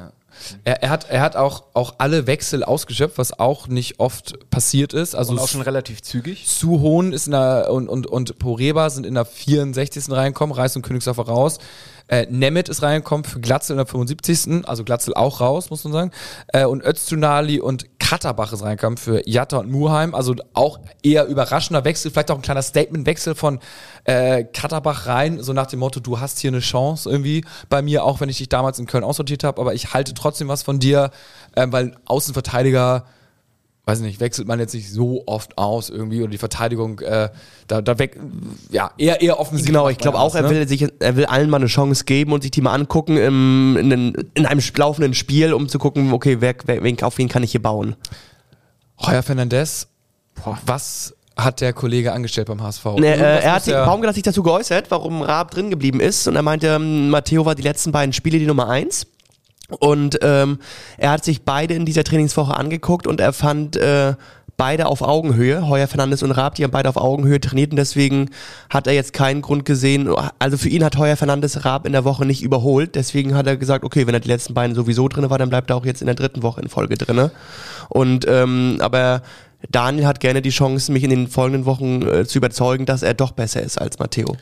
Er, er hat, er hat auch, auch alle Wechsel ausgeschöpft, was auch nicht oft passiert ist. Also Und auch schon relativ zügig. Suhohn ist in der, und, und, und Poreba sind in der 64. reingekommen, Reis und Königsdorfer raus. Äh, Nemeth ist reingekommen für Glatzel in der 75. Also Glatzel auch raus, muss man sagen. Äh, und Öztunali und Katterbach ist reingekommen für Jatta und Muheim. Also auch eher überraschender Wechsel, vielleicht auch ein kleiner Statement-Wechsel von äh, Katterbach rein, so nach dem Motto, du hast hier eine Chance irgendwie bei mir, auch wenn ich dich damals in Köln aussortiert habe, aber ich halte trotzdem was von dir, ähm, weil Außenverteidiger weiß nicht, wechselt man jetzt nicht so oft aus irgendwie oder die Verteidigung, äh, da, da weg, ja, eher, eher offensiv. Genau, ich glaube auch, das, er ne? will sich, er will allen mal eine Chance geben und sich die mal angucken im, in, den, in einem laufenden Spiel, um zu gucken, okay, wer, wer, wen, auf wen kann ich hier bauen. Heuer Fernandez, was hat der Kollege angestellt beim HSV? Ne, Irgendwas äh, er hat sich, Baumgart hat sich dazu geäußert, warum Raab drin geblieben ist. Und er meinte, ähm, Matteo war die letzten beiden Spiele die Nummer eins. Und ähm, er hat sich beide in dieser Trainingswoche angeguckt und er fand äh, beide auf Augenhöhe. Heuer Fernandes und Raab, die haben beide auf Augenhöhe trainiert und deswegen hat er jetzt keinen Grund gesehen. Also für ihn hat Heuer Fernandes Raab in der Woche nicht überholt. Deswegen hat er gesagt, okay, wenn er die letzten beiden sowieso drin war, dann bleibt er auch jetzt in der dritten Woche in Folge drinne. Und ähm, aber Daniel hat gerne die Chance, mich in den folgenden Wochen äh, zu überzeugen, dass er doch besser ist als Matteo.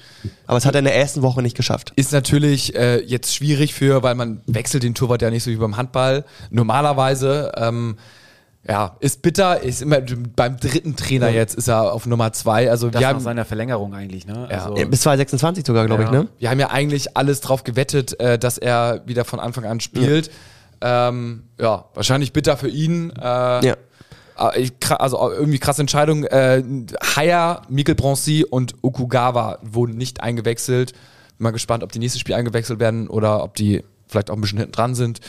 Aber es hat er in der ersten Woche nicht geschafft. Ist natürlich äh, jetzt schwierig für, weil man wechselt den Torwart ja nicht so wie beim Handball. Normalerweise, ähm, ja, ist bitter, ist immer beim dritten Trainer jetzt ist er auf Nummer zwei. Also Das wir nach haben, seiner Verlängerung eigentlich, ne? Ja. Also, Bis 2026 sogar, glaube Ja. ich, ne? wir haben ja eigentlich alles drauf gewettet, äh, dass er wieder von Anfang an spielt. Ja, ähm, ja wahrscheinlich bitter für ihn. Äh, Ja. Äh, kra- also äh, irgendwie krasse Entscheidung. Äh, Haya, Mikkel Bronzy und Okugawa wurden nicht eingewechselt. Bin mal gespannt, ob die nächstes Spiel eingewechselt werden oder ob die vielleicht auch ein bisschen hinten dran sind.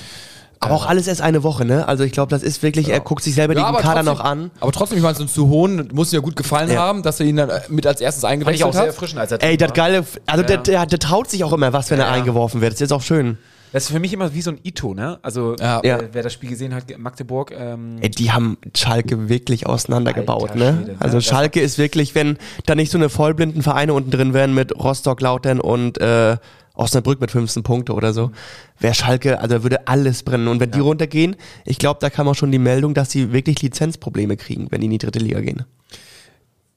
Aber auch alles erst eine Woche, ne? Also ich glaube, das ist wirklich, er guckt sich selber den Kader trotzdem, noch an. Aber trotzdem, ich meine, so ein zu hohen muss ihm ja gut gefallen Ja. haben, dass er ihn dann äh, mit als erstes fand ich eingewechselt auch sehr hat. erfrischend, als er Ey, das geile, also Ja. der, der, der traut sich auch immer was, wenn er Ja. eingeworfen wird. Das ist jetzt auch schön. Das ist für mich immer wie so ein Ito, ne? Also, Ja. äh, Ja. wer das Spiel gesehen hat, Magdeburg, ähm, Ey, die haben Schalke wirklich auseinandergebaut, Alter ne? Schwede, ne? Also Schalke ist wirklich, wenn da nicht so eine vollblinden Vereine unten drin wären mit Rostock, Lautern und äh, Osnabrück mit 15 Punkte oder so, wäre Schalke, also würde alles brennen. Und wenn die runtergehen, ich glaube, da kam auch schon die Meldung, dass sie wirklich Lizenzprobleme kriegen, wenn die in die dritte Liga gehen.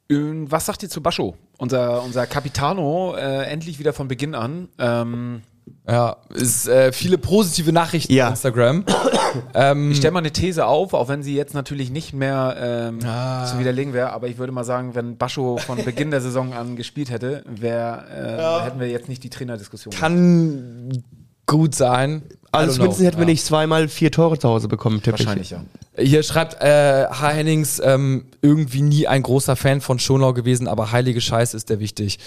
Ähm, Was sagt ihr zu Bascho? Unser, unser Capitano, äh, endlich wieder von Beginn an. Ähm, Ja, ist äh, viele positive Nachrichten Ja. auf Instagram. ähm, Ich stelle mal eine These auf, auch wenn sie jetzt natürlich nicht mehr ähm, Ah. zu widerlegen wäre, aber ich würde mal sagen, wenn Bascho von Beginn der Saison an gespielt hätte, wär, äh, hätten wir jetzt nicht die Trainerdiskussion. gehabt. Gut sein. Also zumindest know. hätten wir nicht zweimal vier Tore zu Hause bekommen, tippe ich. Wahrscheinlich, ja. Hier schreibt äh, H. Hennings, ähm, irgendwie nie ein großer Fan von Schonlau gewesen, aber heilige Scheiße ist der wichtig.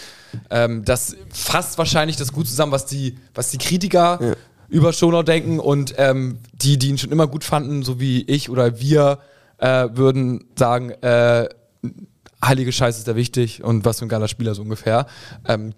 Ähm, das fasst wahrscheinlich das gut zusammen, was die, was die Kritiker über Schonlau denken und ähm, die, die ihn schon immer gut fanden, so wie ich oder wir, äh, würden sagen, äh, heilige Scheiße ist der wichtig und was für ein geiler Spieler so ungefähr. Ähm,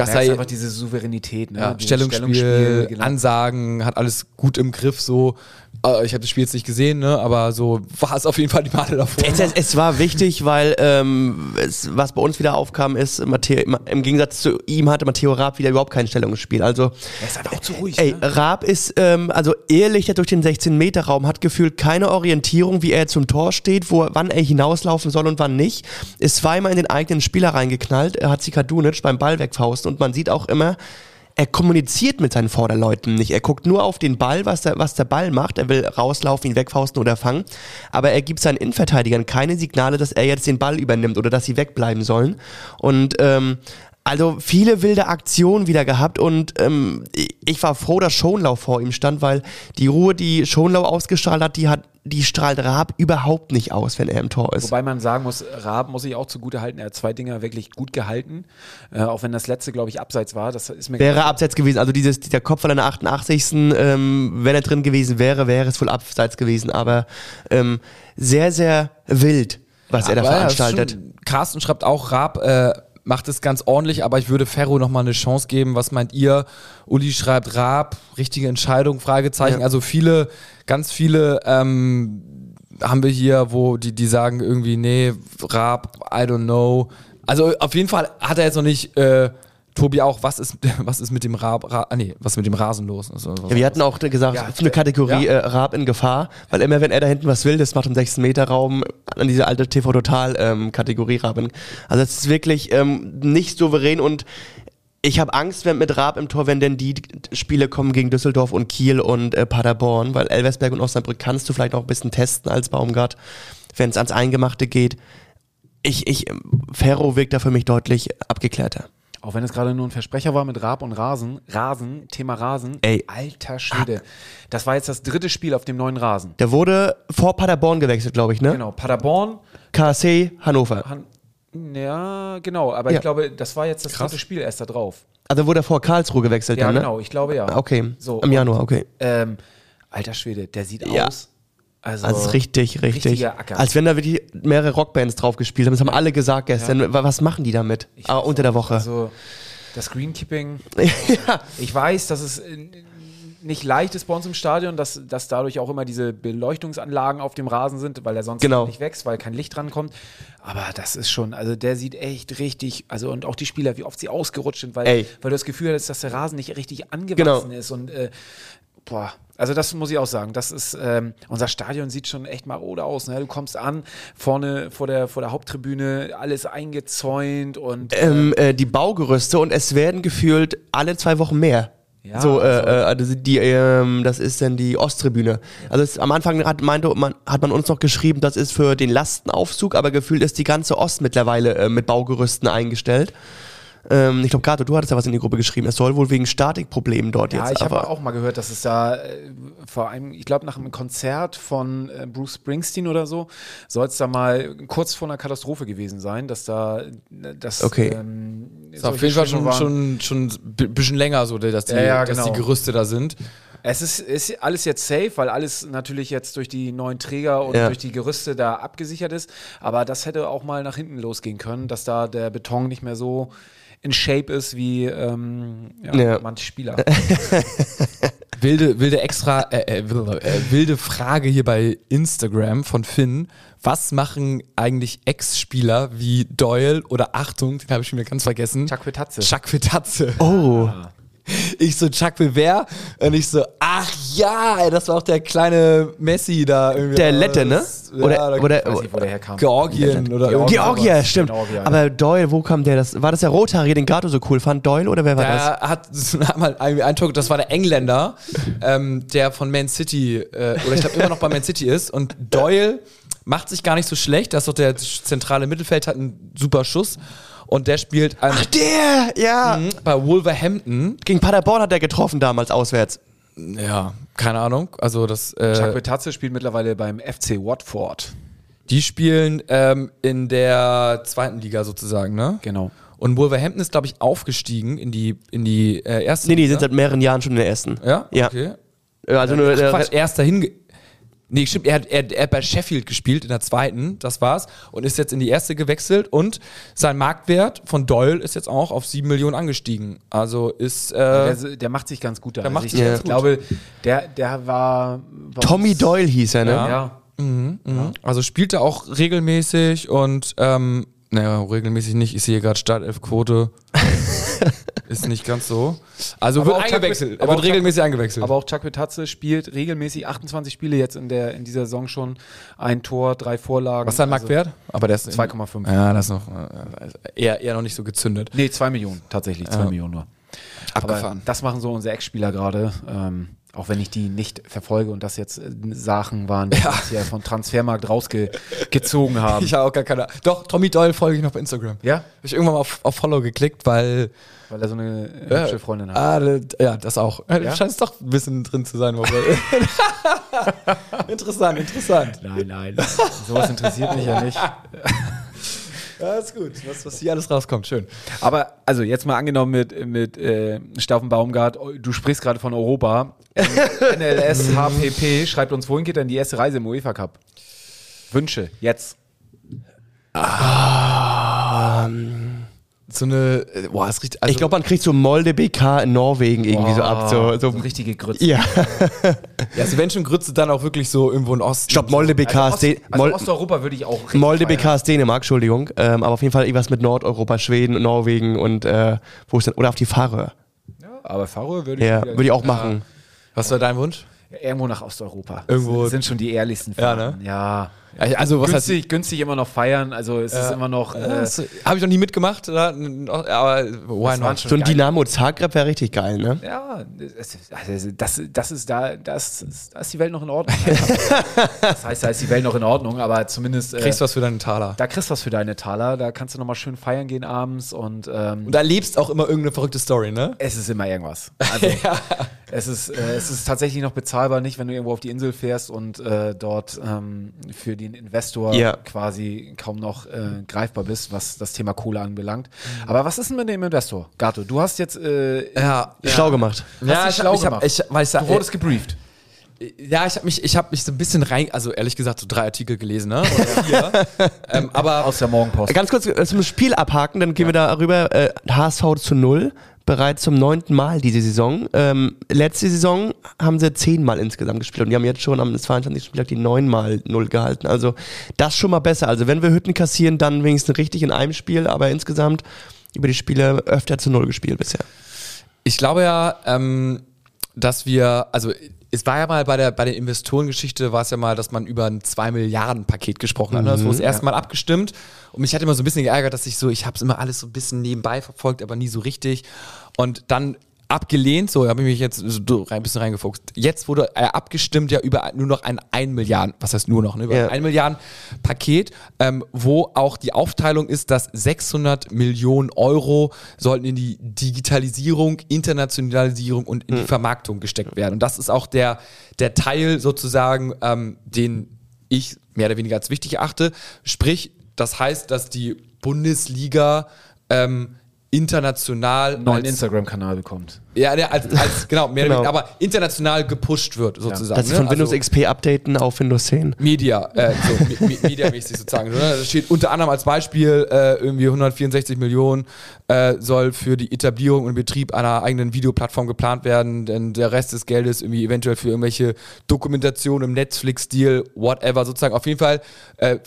das sei einfach diese Souveränität, ne? ja, Dieses Stellungsspiel, genau. Ansagen, hat alles gut im Griff. So, Äh, ich habe das Spiel jetzt nicht gesehen, ne? aber so war es auf jeden Fall die Male davor. Es, es, es war wichtig, weil ähm, es, was bei uns wieder aufkam, ist, Matteo, im Gegensatz zu ihm hatte Matteo Raab wieder überhaupt kein Stellungsspiel. Also, Er ist einfach auch zu ruhig. ey, ne? Raab ist ähm, also ehrlicher durch den 16-Meter-Raum, hat gefühlt keine Orientierung, wie er zum Tor steht, wo, wann er hinauslaufen soll und wann nicht. Ist zweimal in den eigenen Spieler reingeknallt, er hat Sikadunic beim Ball wegfausten und man sieht auch immer, er kommuniziert mit seinen Vorderleuten nicht. Er guckt nur auf den Ball, was der, was der Ball macht. Er will rauslaufen, ihn wegfausten oder fangen. Aber er gibt seinen Innenverteidigern keine Signale, dass er jetzt den Ball übernimmt oder dass sie wegbleiben sollen. Und ähm, also viele wilde Aktionen wieder gehabt und ähm, ich war froh, dass Schonlau vor ihm stand, weil die Ruhe, die Schonlau ausgestrahlt hat, die hat, die strahlt Raab überhaupt nicht aus, wenn er im Tor ist. Wobei man sagen muss, Raab muss ich auch zugute halten. Er hat zwei Dinger wirklich gut gehalten. Äh, auch wenn das letzte, glaube ich, abseits war. Das ist mir Wäre abseits gewesen, also dieses, dieser Kopfball an der 88. Ähm, wenn er drin gewesen wäre, wäre es wohl abseits gewesen, aber ähm, sehr, sehr wild, was er da Aber ja, ist veranstaltet. schon- Carsten schreibt auch, Raab äh, macht es ganz ordentlich, aber ich würde Ferro nochmal eine Chance geben. Was meint ihr? Uli schreibt Raab, richtige Entscheidung, Fragezeichen. Ja. Also viele, ganz viele ähm, haben wir hier, wo die, die sagen irgendwie, nee, Raab, I don't know. Also auf jeden Fall hat er jetzt noch nicht, äh, Tobi auch, was ist, was ist mit dem Raab, Ra, ah, nee, was mit dem Rasen los? Also, Ja, wir hatten auch gesagt, Ja, eine Kategorie ja. äh, Raab in Gefahr, weil immer wenn er da hinten was will, das macht im 16-Meter-Raum an diese alte TV-Total-Kategorie Raab. in- Also es ist wirklich ähm, nicht souverän und ich habe Angst wenn mit Raab im Tor, wenn denn die Spiele kommen gegen Düsseldorf und Kiel und äh, Paderborn, weil Elversberg und Osnabrück kannst du vielleicht auch ein bisschen testen als Baumgart, wenn es ans Eingemachte geht. Ich, ich, ähm, Ferro wirkt da für mich deutlich abgeklärter. Auch wenn es gerade nur ein Versprecher war mit Raab und Rasen. Rasen, Thema Rasen. Ey. Alter Schwede. Das war jetzt das dritte Spiel auf dem neuen Rasen. Der wurde vor Paderborn gewechselt, glaube ich, ne? Genau, Paderborn. KSC, Hannover. Han ja, genau, aber Ja. ich glaube, das war jetzt das dritte Spiel erst da drauf. Also wurde er vor Karlsruhe gewechselt Ja, dann, ne? genau, ich glaube ja. Okay, So, im und, Januar, okay. Ähm, alter Schwede, der sieht Ja. aus. Also, Also richtig, richtig. Als wenn da wirklich mehrere Rockbands drauf gespielt haben. Das haben alle gesagt gestern. Wa- Was machen die damit? Ah, unter der Woche. Also, das Greenkeeping. Ich weiß, dass es äh, nicht leicht ist bei uns im Stadion, dass, dass dadurch auch immer diese Beleuchtungsanlagen auf dem Rasen sind, weil er sonst Genau. nicht wächst, weil kein Licht drankommt. Aber das ist schon, also der sieht echt richtig, also und auch die Spieler, wie oft sie ausgerutscht sind, weil, Ey. weil du das Gefühl hast, dass der Rasen nicht richtig angewachsen Genau. ist. Und äh, boah, also das muss ich auch sagen. Das ist, ähm, unser Stadion sieht schon echt marode aus. Ne? Du kommst an, vorne vor der, vor der Haupttribüne, alles eingezäunt und ähm, äh, die Baugerüste und es werden gefühlt alle zwei Wochen mehr. Ja, so, äh, also- äh, also die, ähm, das ist dann die Osttribüne. Also es, am Anfang hat, meinte, man, hat man uns noch geschrieben, das ist für den Lastenaufzug, aber gefühlt ist die ganze Ost mittlerweile äh, mit Baugerüsten eingestellt. Ähm, ich glaube, Gato, du hattest ja was in die Gruppe geschrieben. Es soll wohl wegen Statikproblemen dort Ja, jetzt. ich habe auch mal gehört, dass es da äh, vor allem, ich glaube, nach einem Konzert von äh, Bruce Springsteen oder so, soll es da mal kurz vor einer Katastrophe gewesen sein, dass da äh, das Okay. ähm, Ist auf jeden Fall schon, schon, schon ein bisschen länger so, dass die, Ja, ja, dass die genau. Gerüste da sind. Es ist, ist alles jetzt safe, weil alles natürlich jetzt durch die neuen Träger und Ja. durch die Gerüste da abgesichert ist. Aber das hätte auch mal nach hinten losgehen können, dass da der Beton nicht mehr so in Shape ist wie ähm, ja, Ja. manche Spieler. Wilde, wilde extra, äh, äh, wilde, äh, wilde Frage hier bei Instagram von Finn. Was machen eigentlich Ex-Spieler wie Doyle oder Achtung, den habe ich mir ganz vergessen. Chuck Petazze. Chuck Petazze. Oh. Ich so, Chuck wer? Und ich so, ach ja, ey, das war auch der kleine Messi da. Irgendwie Der Lette, ne? aus- Oder- ja, da- oder- weiß nicht, wo der herkam. Georgien oder Georgia, sowas. stimmt. Georgia, Aber Doyle, wo kam der? Das, war das der Rothaarige, den Gato so cool fand? Doyle oder wer war das? Der hat so einmal irgendwie ein Tor, das war der Engländer, ähm, der von Man City, äh, oder ich glaube immer noch bei Man City ist. Und Doyle macht sich gar nicht so schlecht. Das ist doch der zentrale Mittelfeld, hat einen super Schuss. Und der spielt Ach, der! Ja! Mhm. bei Wolverhampton. Gegen Paderborn hat er getroffen damals auswärts. Ja, keine Ahnung. Also das. Chuck Äh, Betazze spielt mittlerweile beim FC Watford. die spielen ähm, in der zweiten Liga sozusagen, ne? Genau. Und Wolverhampton ist, glaube ich, aufgestiegen in die, in die äh, erste Nee, die Liga. sind seit mehreren Jahren schon in der ersten. Ja? Ja. Okay. Also nur Ach, der, Quatsch, er ist dahin. ge- Nee, stimmt, er hat, er, er hat bei Sheffield gespielt in der zweiten, das war's, und ist jetzt in die erste gewechselt und sein Marktwert von Doyle ist jetzt auch auf 7 Millionen angestiegen. Also ist. Äh, Der, der macht sich ganz gut da. Der macht ich sich ganz ich glaube, der, der war. Tommy Doyle hieß er, ne? Ja. Ja. mhm. Also spielt er auch regelmäßig und ähm, naja, regelmäßig nicht. Ich sehe gerade Startelfquote. ist nicht ganz so. Also Aber wird eingewechselt. Er wird Chuck- regelmäßig eingewechselt. Aber auch Chuck Betazze spielt regelmäßig 28 Spiele jetzt in, der, in dieser Saison schon. Ein Tor, drei Vorlagen. Was ist sein Also- Marktwert? Aber der ist 2,5. Ja, das ist noch äh, eher, eher noch nicht so gezündet. Nee, 2 Millionen, tatsächlich, 2 Millionen nur. Abgefahren. Aber das machen so unsere Ex-Spieler gerade. Ähm, auch wenn ich die nicht verfolge und das jetzt äh, Sachen waren, die Ja. hier von Transfermarkt rausgezogen haben. Ich habe auch gar keine. Doch, Tommy Doyle folge ich noch bei Instagram. ja? Habe ich irgendwann mal auf, auf Follow geklickt, weil. Weil er so eine äh, hübsche Freundin hat. Ah, ja, das auch. Ja? Ja? Scheint es doch ein bisschen drin zu sein. Interessant, interessant. Nein, nein. Sowas interessiert mich ja nicht. Ja, ist gut. Was, was hier alles rauskommt, schön. Aber also jetzt mal angenommen mit, mit äh, Steffen Baumgart, du sprichst gerade von Europa. NLS HPP schreibt uns, wohin geht denn die erste Reise im UEFA Cup? Wünsche, jetzt. So eine. äh, Boah, ist richtig. Also, ich glaube, man kriegt so Molde BK in Norwegen irgendwie so ab. So, so, So richtige Grütze. ja, ja, also wenn schon Grütze, dann auch wirklich so irgendwo in Osten. Stopp, Molde BK Also, ist Ost, also Mol- Osteuropa würde ich auch Molde. BK ist Dänemark, Entschuldigung. Ähm, aber auf jeden Fall irgendwas mit Nordeuropa, Schweden, Norwegen und äh, wo ist denn? Oder auf die Färöer. Aber Faro würde ich, Ja, würde ich auch machen. Was war dein Wunsch? Irgendwo nach Osteuropa. Irgendwo- Das sind schon die ehrlichsten Ja, Fahrten. Ja. Also, was heißt. günstig, günstig immer noch feiern. Also es ist immer noch. Äh, habe ich noch nie mitgemacht, aber why not? schon- So ein geil. Dynamo Zagreb wäre richtig geil, ne? Ja, das, also das, das ist da, das, da ist die Welt noch in Ordnung. das heißt, da ist die Welt noch in Ordnung, aber zumindest äh, Kriegst was für deinen Taler. da kriegst du was für deine Taler, da kannst du nochmal schön feiern gehen abends und, ähm, Und da lebst auch immer irgendeine verrückte Story, ne? es ist immer irgendwas. Also es, ist, äh, es ist tatsächlich noch bezahlbar, nicht wenn du irgendwo auf die Insel fährst und äh, dort ähm, für den Investor Ja. quasi kaum noch äh, greifbar bist, was das Thema Kohle anbelangt. Aber was ist denn mit dem Investor? Gato, du hast jetzt äh, Ja, Schlau gemacht. Ja, dich ich, schlau hab, ich, hab, gemacht. ich, weil ich, du wurdest gebrieft. ja, ich habe mich, ich habe mich so ein bisschen rein, also ehrlich gesagt so drei Artikel gelesen, ne? Oder vier. ähm, aber Aus der Morgenpost. Ganz kurz äh, zum Spiel abhaken, dann gehen wir da rüber. Äh, HSV zu null, bereits zum neunten Mal diese Saison. Ähm, letzte Saison haben sie zehnmal insgesamt gespielt und die haben jetzt schon am 22. Spieltag die neunmal null gehalten. Also das schon mal besser. Also wenn wir Hütten kassieren, dann wenigstens richtig in einem Spiel, aber insgesamt über die Spiele öfter zu null gespielt bisher. ich glaube ja, ähm, dass wir, also es war ja mal bei der, bei der Investorengeschichte, war es ja mal, dass man über ein 2 Milliarden Paket gesprochen hat. ne? Das wurde das erste Mal abgestimmt. Und mich hat immer so ein bisschen geärgert, dass ich so, ich habe es immer alles so ein bisschen nebenbei verfolgt, aber nie so richtig. Und dann abgelehnt, so habe ich mich jetzt so ein bisschen reingefuchst. Jetzt wurde er abgestimmt ja über nur noch ein 1 Milliarden, was heißt nur noch, ne? über Ja. ein 1 Milliarden Paket, ähm, wo auch die Aufteilung ist, dass 600 Millionen Euro sollten in die Digitalisierung, Internationalisierung und in die Vermarktung gesteckt werden. Und das ist auch der, der Teil sozusagen, ähm, den ich mehr oder weniger als wichtig achte. Sprich, das heißt, dass die Bundesliga ähm, international neuen als- Instagram-Kanal bekommt. ja, der als, als genau, mehr Genau. oder weniger, aber international gepusht wird sozusagen. Dass sie ne? von Windows Also- XP updaten auf Windows 10. Media, äh, so, me- mediamäßig sozusagen. Ne? Das steht unter anderem als Beispiel, äh, irgendwie 164 Millionen äh, soll für die Etablierung und Betrieb einer eigenen Videoplattform geplant werden, denn der Rest des Geldes irgendwie eventuell für irgendwelche Dokumentation im Netflix-Stil, whatever, sozusagen. Auf jeden Fall äh,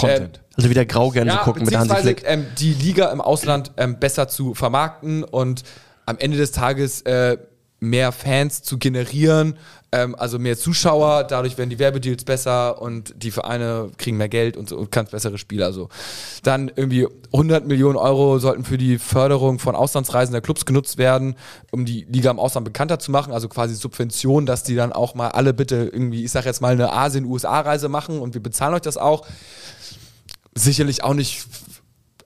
Content. Also wieder grau gerne ja, gucken mit Hansi Flick. ähm, die Liga im Ausland ähm, besser zu vermarkten und am Ende des Tages äh, mehr Fans zu generieren, ähm, also mehr Zuschauer, dadurch werden die Werbedeals besser und die Vereine kriegen mehr Geld und, so, und ganz bessere Spieler. Also dann irgendwie 100 Millionen Euro sollten für die Förderung von Auslandsreisen der Clubs genutzt werden, um die Liga im Ausland bekannter zu machen, also quasi Subvention, dass die dann auch mal alle bitte irgendwie, ich sag jetzt mal, eine Asien-USA-Reise machen und wir bezahlen euch das auch. Sicherlich auch nicht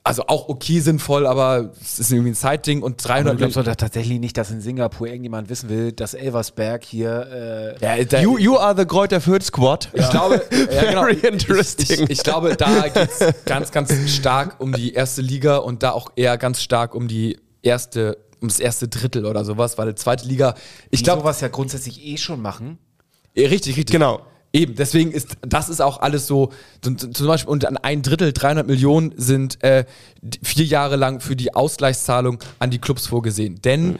also auch okay sinnvoll, aber es ist irgendwie ein Zeitding und 300 Aber du glaubst doch tatsächlich nicht, dass in Singapur irgendjemand wissen will, dass Elversberg hier. Äh, Ja, da, You, you are the Kräuter Fürth Squad. ich glaube, ja, genau. Very Ich, interesting. ich, ich glaube, da geht es ganz, ganz stark um die erste Liga und da auch eher ganz stark um die erste, um das erste Drittel oder sowas, weil die zweite Liga, ich glaube, sowas ja grundsätzlich eh schon machen. Ja, richtig, richtig. Genau. Eben, deswegen ist das ist auch alles so, zum Beispiel, und an ein Drittel, 300 Millionen sind äh, vier Jahre lang für die Ausgleichszahlung an die Clubs vorgesehen. Denn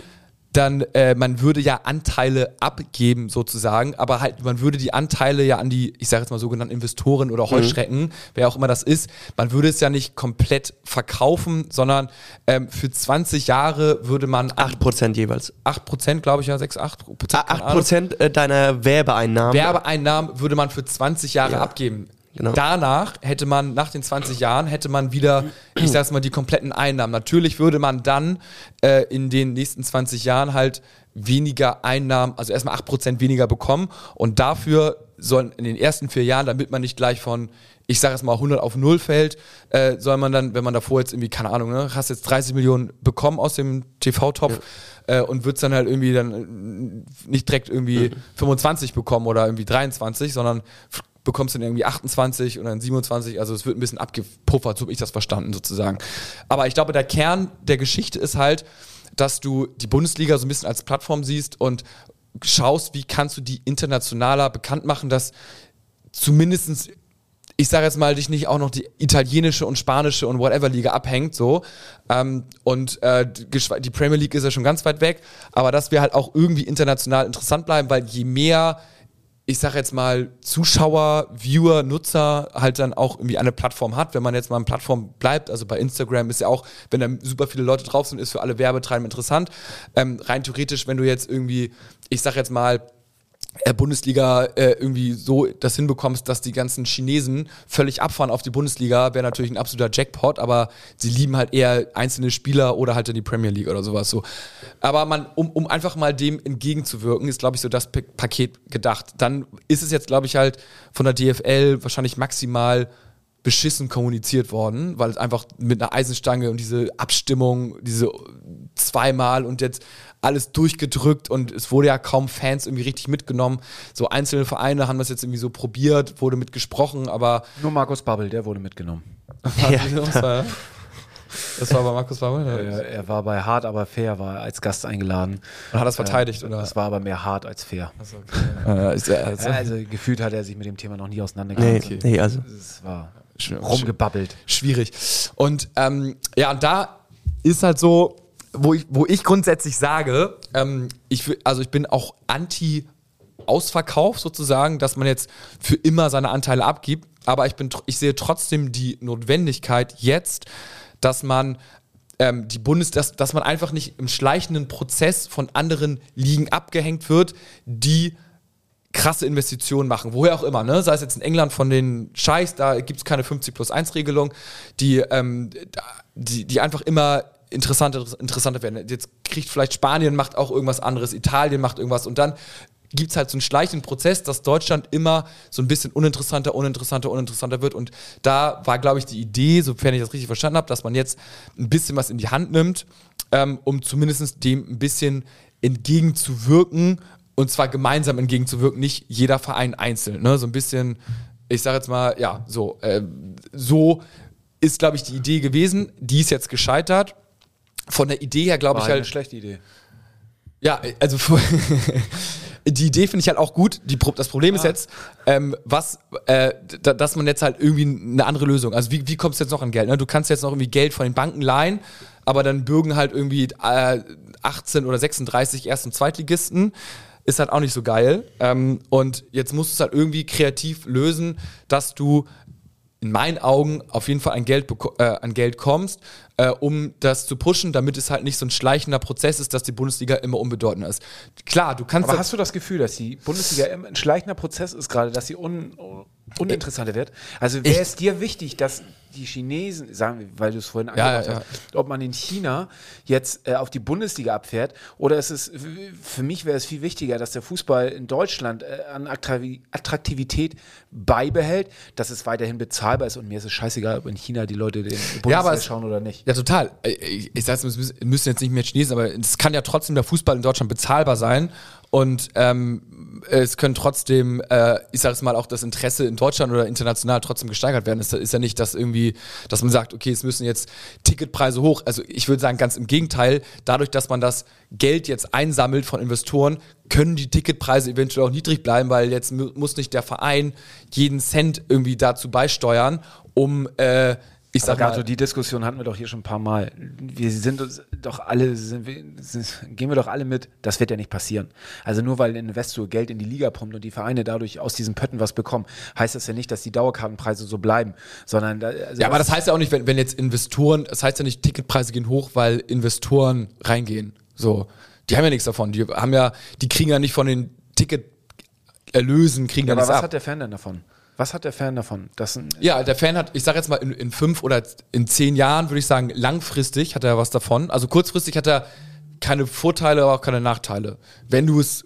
dann, äh, man würde ja Anteile abgeben sozusagen, aber halt, man würde die Anteile ja an die, ich sage jetzt mal sogenannten Investoren oder Heuschrecken, wer auch immer das ist, man würde es ja nicht komplett verkaufen, sondern ähm, für 20 Jahre würde man an 8% jeweils. 8%, glaube ich, ja, 6, 8 Prozent. Ah, 8% äh, deiner Werbeeinnahmen. Werbeeinnahmen würde man für 20 Jahre Ja, abgeben. Genau. Danach hätte man, nach den 20 Jahren, hätte man wieder, ich sag's mal, die kompletten Einnahmen. Natürlich würde man dann äh, in den nächsten 20 Jahren halt weniger Einnahmen, also erstmal 8% weniger bekommen und dafür sollen in den ersten vier Jahren, damit man nicht gleich von, ich sage jetzt mal 100 auf 0 fällt, äh, soll man dann, wenn man davor jetzt irgendwie, keine Ahnung, ne, hast jetzt 30 Millionen bekommen aus dem TV-Topf äh, und wird's dann halt irgendwie dann äh, nicht direkt irgendwie 25 bekommen oder irgendwie 23, sondern bekommst dann irgendwie 28 und dann 27, also es wird ein bisschen abgepuffert, so habe ich das verstanden sozusagen. Aber ich glaube, der Kern der Geschichte ist halt, dass du die Bundesliga so ein bisschen als Plattform siehst und schaust, wie kannst du die internationaler bekannt machen, dass zumindestens ich sage jetzt mal, dich nicht auch noch die italienische und spanische und whatever Liga abhängt, so. Ähm, und äh, die Premier League ist ja schon ganz weit weg, aber dass wir halt auch irgendwie international interessant bleiben, weil je mehr, ich sage jetzt mal, Zuschauer, Viewer, Nutzer halt dann auch irgendwie eine Plattform hat, wenn man jetzt mal eine Plattform bleibt, also bei Instagram ist ja auch, wenn da super viele Leute drauf sind, ist für alle Werbetreiber interessant. Ähm, rein theoretisch, wenn du jetzt irgendwie, ich sage jetzt mal, Bundesliga äh, irgendwie so das hinbekommst, dass die ganzen Chinesen völlig abfahren auf die Bundesliga, wäre natürlich ein absoluter Jackpot, aber sie lieben halt eher einzelne Spieler oder halt dann die Premier League oder sowas so. Aber man, um, um einfach mal dem entgegenzuwirken, ist, glaube ich, so das P Paket gedacht. Dann ist es jetzt, glaube ich, halt von der DFL wahrscheinlich maximal beschissen kommuniziert worden, weil es einfach mit einer Eisenstange und diese Abstimmung, diese zweimal und jetzt alles durchgedrückt und es wurde ja kaum Fans irgendwie richtig mitgenommen. So einzelne Vereine haben das jetzt irgendwie so probiert, wurde mit gesprochen, aber Nur Markus Babbel, der wurde mitgenommen. das, war, das war bei Markus Babbel. Er, er war bei Hart aber fair, war als Gast eingeladen. Und hat das verteidigt, Äh, oder? Das war aber mehr hart als fair. Äh, ist, äh, Ja, also gefühlt hat er sich mit dem Thema noch nie Nee, auseinandergesetzt. nee, also. Es war rumgebabbelt. schwierig. Und ähm, ja, und da ist halt so, wo ich, wo ich grundsätzlich sage, ähm, ich, also ich bin auch anti Ausverkauf sozusagen, dass man jetzt für immer seine Anteile abgibt, aber ich, bin, ich sehe trotzdem die Notwendigkeit jetzt, dass man ähm, die Bundes, dass, dass man einfach nicht im schleichenden Prozess von anderen Ligen abgehängt wird, die krasse Investitionen machen, woher auch immer, ne? sei es jetzt in England von den Scheiß, da gibt es keine 50 plus 1 Regelung, die, ähm, die, die einfach immer interessanter, interessanter werden. Jetzt kriegt vielleicht Spanien, macht auch irgendwas anderes, Italien macht irgendwas und dann gibt es halt so einen schleichenden Prozess, dass Deutschland immer so ein bisschen uninteressanter, uninteressanter, uninteressanter wird und da war, glaube ich, die Idee, sofern ich das richtig verstanden habe, dass man jetzt ein bisschen was in die Hand nimmt, ähm, um zumindest dem ein bisschen entgegenzuwirken und zwar gemeinsam entgegenzuwirken, nicht jeder Verein einzeln. Ne? So ein bisschen, ich sage jetzt mal, ja, so, äh, so ist, glaube ich, die Idee gewesen. Die ist jetzt gescheitert. Von der Idee her, glaube ich halt eine halt, schlechte Idee. ja, also die Idee finde ich halt auch gut. Die, das Problem ist jetzt, ähm, was, äh, da, dass man jetzt halt irgendwie eine andere Lösung. Also wie, wie kommst du jetzt noch an Geld? Ne? Du kannst jetzt noch irgendwie Geld von den Banken leihen, aber dann bürgen halt irgendwie äh, 18 oder 36 Erst- und Zweitligisten. Ist halt auch nicht so geil. Ähm, und jetzt musst du es halt irgendwie kreativ lösen, dass du in meinen Augen auf jeden Fall an Geld, äh, an Geld kommst, äh, um das zu pushen, damit es halt nicht so ein schleichender Prozess ist, dass die Bundesliga immer unbedeutender ist. Klar, du kannst. Aber hast du das Gefühl, dass die Bundesliga immer ein schleichender Prozess ist gerade, dass sie un, uninteressanter wird? Also wäre es dir wichtig, dass die Chinesen, sagen wir, weil du es vorhin Ja, angebracht ja, hast, ob man in China jetzt äh, auf die Bundesliga abfährt oder ist es, für mich wäre es viel wichtiger, dass der Fußball in Deutschland äh, an Attraktivität beibehält, dass es weiterhin bezahlbar ist und mir ist es scheißegal, ob in China die Leute den Bundesliga es- schauen oder nicht. Ja, total. Ich, ich sage es müssen jetzt nicht mehr Chinesen, aber es kann ja trotzdem der Fußball in Deutschland bezahlbar sein. Und ähm, es können trotzdem, äh, ich sage es mal, auch das Interesse in Deutschland oder international trotzdem gesteigert werden. Es ist ja nicht, dass irgendwie, dass man sagt, okay, es müssen jetzt Ticketpreise hoch. Also ich würde sagen, ganz im Gegenteil, dadurch, dass man das Geld jetzt einsammelt von Investoren, können die Ticketpreise eventuell auch niedrig bleiben, weil jetzt mu- muss nicht der Verein jeden Cent irgendwie dazu beisteuern, um äh, ich sag mal, Gato, die Diskussion hatten wir doch hier schon ein paar Mal. Wir sind uns doch alle, sind sind, gehen wir doch alle mit, das wird ja nicht passieren. Also nur weil ein Investor Geld in die Liga pumpt und die Vereine dadurch aus diesen Pötten was bekommen, heißt das ja nicht, dass die Dauerkartenpreise so bleiben, sondern da, also Ja, aber das heißt ja auch nicht, wenn, wenn jetzt Investoren, das heißt ja nicht, Ticketpreise gehen hoch, weil Investoren reingehen. So. Die haben ja nichts davon. Die haben ja, die kriegen ja nicht von den Ticketerlösen, kriegen ja, aber was ab. hat der Fan denn davon? Was hat der Fan davon? Ja, der Fan hat, ich sag jetzt mal, in, in fünf oder in zehn Jahren würde ich sagen, langfristig hat er was davon. Also kurzfristig hat er keine Vorteile, aber auch keine Nachteile. Wenn du es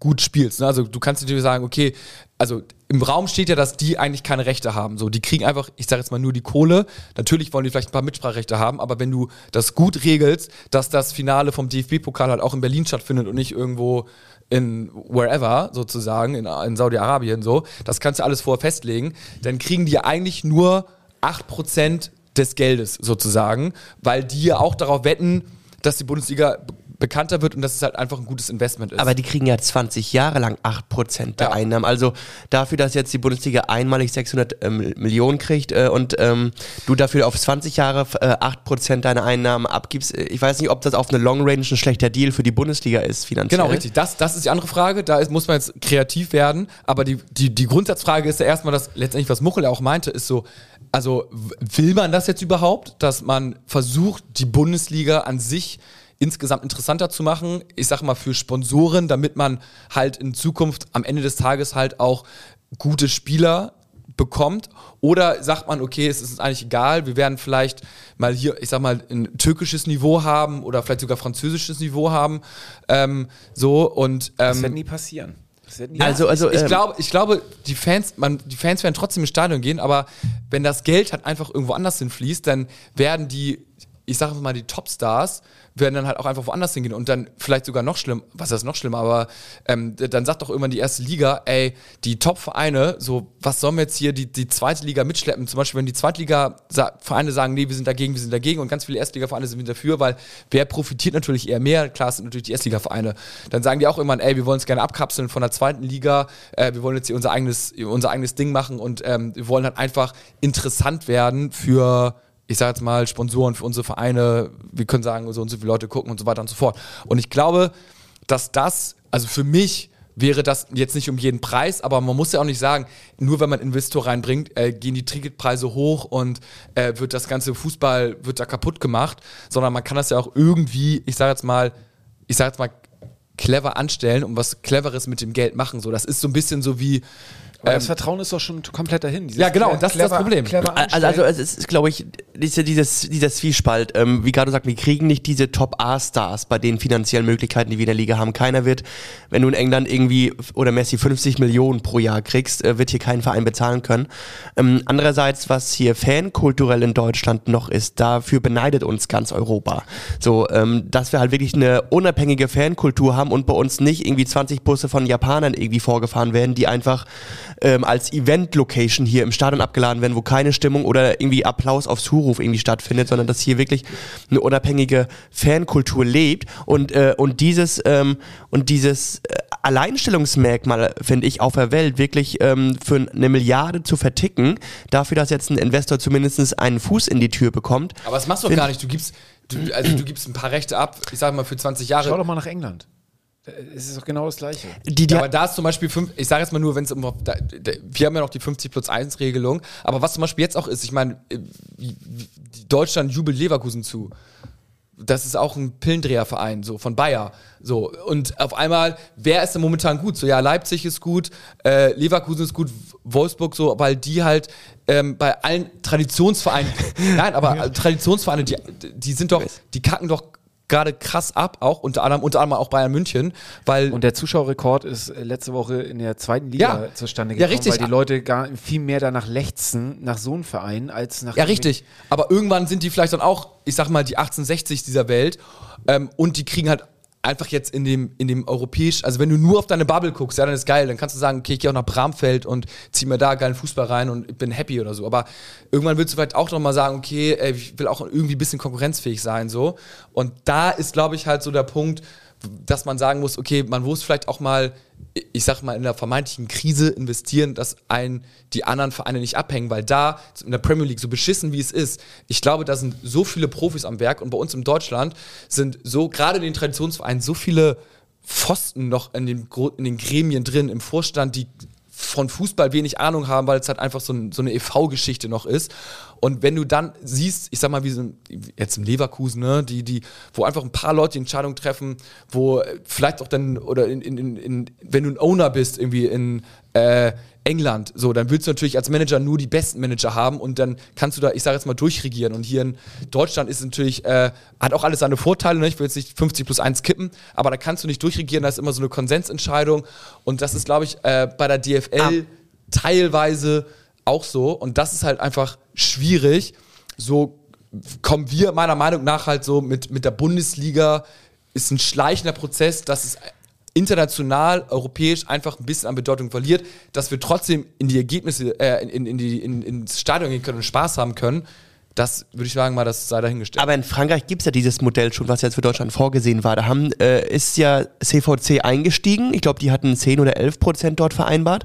gut spielst. Ne? Also du kannst natürlich sagen, okay, also im Raum steht ja, dass die eigentlich keine Rechte haben. So, die kriegen einfach, ich sage jetzt mal nur die Kohle. Natürlich wollen die vielleicht ein paar Mitspracherechte haben, aber wenn du das gut regelst, dass das Finale vom DFB-Pokal halt auch in Berlin stattfindet und nicht irgendwo in wherever sozusagen, in, in Saudi-Arabien so, das kannst du alles vorher festlegen, dann kriegen die eigentlich nur 8% des Geldes sozusagen, weil die ja auch darauf wetten, dass die Bundesliga bekannter wird und dass es halt einfach ein gutes Investment ist. Aber die kriegen ja 20 Jahre lang 8% der Ja. Einnahmen. Also dafür, dass jetzt die Bundesliga einmalig 600 ähm, Millionen kriegt äh, und ähm, du dafür auf 20 Jahre äh, 8% deiner Einnahmen abgibst, äh, ich weiß nicht, ob das auf eine Long Range ein schlechter Deal für die Bundesliga ist finanziell. Genau, richtig. Das, das ist die andere Frage. Da ist, muss man jetzt kreativ werden. Aber die, die, die Grundsatzfrage ist ja erstmal, dass letztendlich, was Muchel ja auch meinte, ist so, also will man das jetzt überhaupt, dass man versucht, die Bundesliga an sich insgesamt interessanter zu machen? Ich sag mal für Sponsoren, damit man halt in Zukunft am Ende des Tages halt auch gute Spieler bekommt? Oder sagt man, okay, es ist uns eigentlich egal, wir werden vielleicht mal hier, ich sag mal, ein türkisches Niveau haben oder vielleicht sogar französisches Niveau haben. Ähm, so und das ähm, wird nie passieren. Das wird nie Also, also ich, ähm, glaube, ich glaube, die Fans, man, die Fans werden trotzdem ins Stadion gehen, aber wenn das Geld halt einfach irgendwo anders hinfließt, dann werden die, ich sage mal, die Topstars werden dann halt auch einfach woanders hingehen und dann vielleicht sogar noch schlimm, was ist noch schlimmer, aber ähm, dann sagt doch irgendwann die erste Liga, ey, die Top-Vereine, so, was sollen wir jetzt hier die, die zweite Liga mitschleppen? Zum Beispiel, wenn die Zweitliga-Vereine sagen, nee, wir sind dagegen, wir sind dagegen und ganz viele Erstliga-Vereine sind dafür, weil wer profitiert natürlich eher mehr? Klar, es sind natürlich die Erstliga-Vereine. Dann sagen die auch irgendwann, ey, wir wollen uns gerne abkapseln von der zweiten Liga, äh, wir wollen jetzt hier unser eigenes, unser eigenes Ding machen und ähm, wir wollen halt einfach interessant werden für ich sag jetzt mal, Sponsoren für unsere Vereine, wir können sagen, so und so viele Leute gucken und so weiter und so fort. Und ich glaube, dass das, also für mich wäre das jetzt nicht um jeden Preis, aber man muss ja auch nicht sagen, nur wenn man Investor reinbringt, äh, gehen die Ticketpreise hoch und äh, wird das ganze Fußball, wird da kaputt gemacht, sondern man kann das ja auch irgendwie, ich sag jetzt mal, ich sag jetzt mal, clever anstellen und was Cleveres mit dem Geld machen. So, das ist so ein bisschen so wie, Aber das Vertrauen ist doch schon komplett dahin. Dieses Ja, genau, das ist das Problem. Clever Also, also es ist, glaube ich, diese, dieses, dieser Zwiespalt. Ähm, wie gerade sagt, wir kriegen nicht diese Top-A-Stars bei den finanziellen Möglichkeiten, die wir in der Liga haben. Keiner wird, wenn du in England irgendwie oder Messi 50 Millionen pro Jahr kriegst, äh, wird hier kein Verein bezahlen können. Ähm, andererseits, was hier fankulturell in Deutschland noch ist, dafür beneidet uns ganz Europa. So, ähm, dass wir halt wirklich eine unabhängige Fankultur haben und bei uns nicht irgendwie 20 Busse von Japanern irgendwie vorgefahren werden, die einfach ähm, als Event-Location hier im Stadion abgeladen werden, wo keine Stimmung oder irgendwie Applaus auf Zuruf irgendwie stattfindet, sondern dass hier wirklich eine unabhängige Fankultur lebt und äh, und dieses ähm, und dieses äh, Alleinstellungsmerkmal finde ich auf der Welt wirklich ähm, für eine Milliarde zu verticken, dafür, dass jetzt ein Investor zumindest einen Fuß in die Tür bekommt. aber das machst du doch gar nicht. Du gibst, du, also du gibst ein paar Rechte ab, ich sag mal für 20 Jahre. Schau doch mal nach England. Es ist doch genau das Gleiche. Die, die ja, aber da ist zum Beispiel, fünf, ich sage jetzt mal nur, wenn es um, da, da, wir haben ja noch die 50 plus 1 Regelung, aber was zum Beispiel jetzt auch ist, ich meine, äh, Deutschland jubelt Leverkusen zu. Das ist auch ein Pillendreherverein, so von Bayer. So, und auf einmal, wer ist denn momentan gut? So, ja, Leipzig ist gut, äh, Leverkusen ist gut, Wolfsburg so, weil die halt ähm, bei allen Traditionsvereinen, nein, aber ja. Traditionsvereine, die, die sind doch, die kacken doch gerade krass ab, auch unter anderem, unter anderem auch Bayern München, weil und der Zuschauerrekord ist äh, letzte Woche in der zweiten Liga ja, zustande gekommen, ja, richtig. weil die Leute gar viel mehr danach lechzen nach so einem Verein als nach ja richtig, aber irgendwann sind die vielleicht dann auch, ich sag mal die 1860 dieser Welt ähm, und die kriegen halt einfach jetzt in dem, in dem europäisch, also wenn du nur auf deine Bubble guckst, ja, dann ist geil, dann kannst du sagen, okay, ich gehe auch nach Bramfeld und zieh mir da geilen Fußball rein und bin happy oder so. Aber irgendwann willst du vielleicht auch noch mal sagen, okay, ey, ich will auch irgendwie ein bisschen konkurrenzfähig sein, so. Und da ist, glaube ich, halt so der Punkt, dass man sagen muss, okay, man muss vielleicht auch mal, ich sag mal, in der vermeintlichen Krise investieren, dass einen die anderen Vereine nicht abhängen, weil da in der Premier League, so beschissen wie es ist, ich glaube, da sind so viele Profis am Werk und bei uns in Deutschland sind so, gerade in den Traditionsvereinen, so viele Pfosten noch in den, in den Gremien drin, im Vorstand, die von Fußball wenig Ahnung haben, weil es halt einfach so, ein, so eine EV-Geschichte noch ist. Und wenn du dann siehst, ich sag mal, wie so jetzt im Leverkusen, ne, die, die, wo einfach ein paar Leute die Entscheidung treffen, wo vielleicht auch dann, oder in, in, in, wenn du ein Owner bist, irgendwie in äh, England, so, dann willst du natürlich als Manager nur die besten Manager haben und dann kannst du da, ich sage jetzt mal, durchregieren. Und hier in Deutschland ist natürlich, äh, hat auch alles seine Vorteile, ne? ich will jetzt nicht 50 plus 1 kippen, aber da kannst du nicht durchregieren, da ist immer so eine Konsensentscheidung. Und das ist, glaube ich, äh, bei der DFL ah. teilweise auch so. Und das ist halt einfach schwierig. So kommen wir meiner Meinung nach halt so mit, mit der Bundesliga, ist ein schleichender Prozess, dass es international, europäisch einfach ein bisschen an Bedeutung verliert, dass wir trotzdem in die Ergebnisse, äh, in, in die, in, ins Stadion gehen können und Spaß haben können. Das würde ich sagen mal, das sei dahingestellt. Aber in Frankreich gibt es ja dieses Modell schon, was jetzt für Deutschland vorgesehen war. Da haben, äh, ist ja CVC eingestiegen. Ich glaube, die hatten 10 oder 11 Prozent dort vereinbart.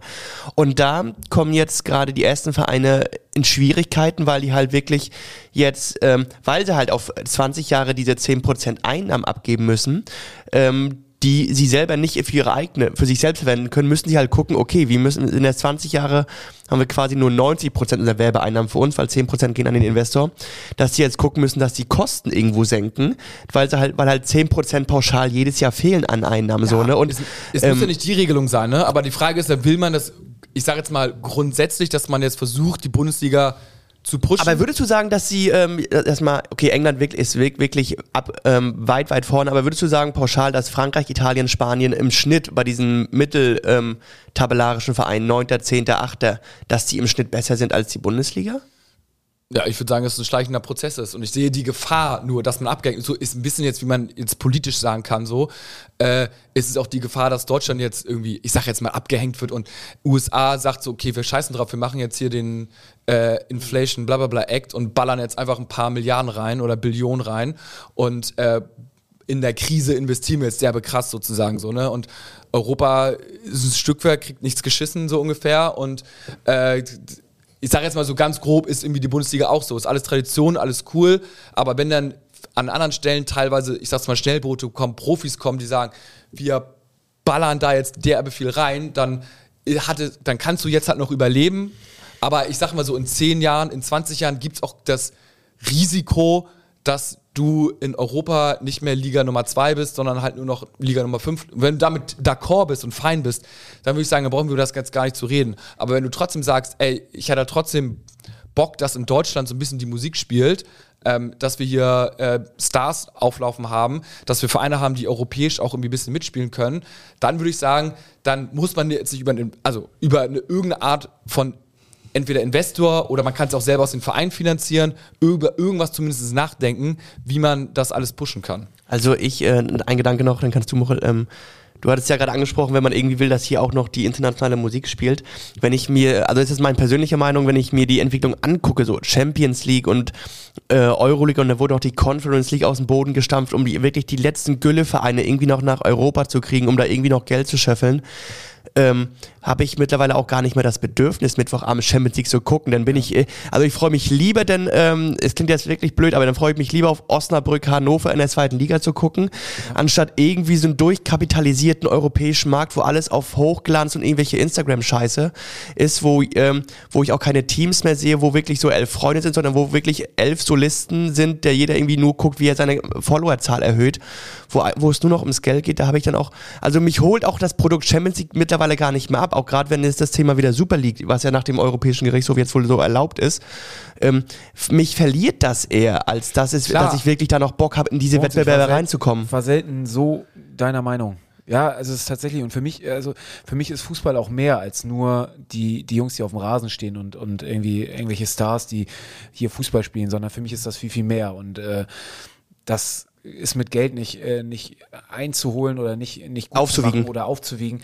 Und da kommen jetzt gerade die ersten Vereine in Schwierigkeiten, weil die halt wirklich jetzt, ähm, weil sie halt auf 20 Jahre diese 10 Prozent Einnahmen abgeben müssen, ähm, die sie selber nicht für ihre eigene, für sich selbst verwenden können, müssen sie halt gucken, okay, wir müssen in der 20 Jahre haben wir quasi nur 90 Prozent unserer Werbeeinnahmen für uns, weil 10 Prozent gehen an den Investor, dass sie jetzt gucken müssen, dass die Kosten irgendwo senken, weil sie halt, weil halt 10 Prozent pauschal jedes Jahr fehlen an Einnahmen, ja, so, ne? Und, es, es ähm, muss ja nicht die Regelung sein, ne? Aber die Frage ist, will man das, ich sage jetzt mal grundsätzlich, dass man jetzt versucht, die Bundesliga zu pushen. Aber würdest du sagen, dass sie ähm, erstmal, okay, England ist wirklich ab, ähm, weit, weit vorne, aber würdest du sagen pauschal, dass Frankreich, Italien, Spanien im Schnitt bei diesen mitteltabellarischen ähm, Vereinen, 9., 10., 8., dass die im Schnitt besser sind als die Bundesliga? Ja, ich würde sagen, dass es ein schleichender Prozess ist. Und ich sehe die Gefahr nur, dass man abgehängt so ist ein bisschen jetzt, wie man jetzt politisch sagen kann, so, äh, ist es auch die Gefahr, dass Deutschland jetzt irgendwie, ich sag jetzt mal, abgehängt wird und USA sagt so, okay, wir scheißen drauf, wir machen jetzt hier den äh, Inflation bla bla bla Act und ballern jetzt einfach ein paar Milliarden rein oder Billionen rein und äh, in der Krise investieren wir jetzt derbe krass sozusagen so, ne? Und Europa ist ein Stückwerk, kriegt nichts geschissen, so ungefähr. Und äh, ich sage jetzt mal so ganz grob, ist irgendwie die Bundesliga auch so. Ist alles Tradition, alles cool, aber wenn dann an anderen Stellen teilweise, ich sag's mal, Schnellboote kommen, Profis kommen, die sagen, wir ballern da jetzt derbe viel rein, dann, hatte, dann kannst du jetzt halt noch überleben. Aber ich sag mal so, in 10 Jahren, in 20 Jahren gibt es auch das Risiko, dass du in Europa nicht mehr Liga Nummer 2 bist, sondern halt nur noch Liga Nummer 5. Wenn du damit d'accord bist und fein bist, dann würde ich sagen, dann brauchen wir das jetzt gar nicht zu reden. Aber wenn du trotzdem sagst, ey, ich hätte trotzdem Bock, dass in Deutschland so ein bisschen die Musik spielt, ähm, dass wir hier äh, Stars auflaufen haben, dass wir Vereine haben, die europäisch auch irgendwie ein bisschen mitspielen können, dann würde ich sagen, dann muss man jetzt nicht über, also über eine, irgendeine Art von entweder Investor oder man kann es auch selber aus dem Verein finanzieren, über irgendwas zumindest nachdenken, wie man das alles pushen kann. Also ich, äh, ein Gedanke noch, dann kannst du, Mochel, ähm, Du hattest ja gerade angesprochen, wenn man irgendwie will, dass hier auch noch die internationale Musik spielt. Wenn ich mir, also das ist meine persönliche Meinung, wenn ich mir die Entwicklung angucke, so Champions League und äh, Euroleague und da wurde auch die Conference League aus dem Boden gestampft, um die wirklich die letzten Gülle-Vereine irgendwie noch nach Europa zu kriegen, um da irgendwie noch Geld zu scheffeln ähm, habe ich mittlerweile auch gar nicht mehr das Bedürfnis, Mittwochabend Champions League zu gucken. Dann bin ich, äh, also ich freue mich lieber, denn ähm, es klingt jetzt wirklich blöd, aber dann freue ich mich lieber auf Osnabrück, Hannover in der zweiten Liga zu gucken, ja. anstatt irgendwie so einen durchkapitalisierten europäischen Markt, wo alles auf Hochglanz und irgendwelche Instagram-Scheiße ist, wo, ähm, wo ich auch keine Teams mehr sehe, wo wirklich so elf Freunde sind, sondern wo wirklich elf Solisten sind, der jeder irgendwie nur guckt, wie er seine Followerzahl erhöht, wo, wo es nur noch ums Geld geht, da habe ich dann auch, also mich holt auch das Produkt Champions League mittlerweile gar nicht mehr ab, auch gerade wenn es das Thema wieder Super League, was ja nach dem Europäischen Gerichtshof jetzt wohl so erlaubt ist, ähm, mich verliert das eher, als dass, es, dass ich wirklich da noch Bock habe, in diese und Wettbewerbe reinzukommen. War selten so deiner Meinung. Ja, also es ist tatsächlich, und für mich, also für mich ist Fußball auch mehr als nur die, die Jungs, die auf dem Rasen stehen und, und irgendwie irgendwelche Stars, die hier Fußball spielen, sondern für mich ist das viel, viel mehr. Und äh, das ist mit Geld nicht, äh, nicht einzuholen oder nicht, nicht aufzuwiegen oder aufzuwiegen.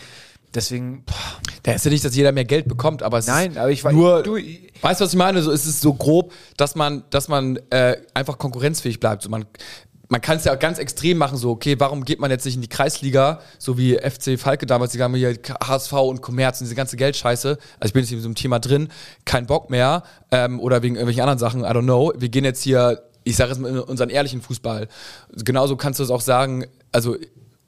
Deswegen, boah. Da ist ja nicht, dass jeder mehr Geld bekommt, aber es Nein, aber ich weiß nur, du, weißt du, was ich meine? So ist es so grob, dass man, dass man äh, einfach konkurrenzfähig bleibt. So man, man kann es ja ganz extrem machen, so, okay, warum geht man jetzt nicht in die Kreisliga, so wie FC Falke damals, die haben hier HSV und Kommerz und diese ganze Geldscheiße. Also ich bin jetzt in so einem Thema drin, kein Bock mehr, ähm, oder wegen irgendwelchen anderen Sachen, I don't know. Wir gehen jetzt hier, ich sage jetzt mal, in unseren ehrlichen Fußball. Genauso kannst du es auch sagen, also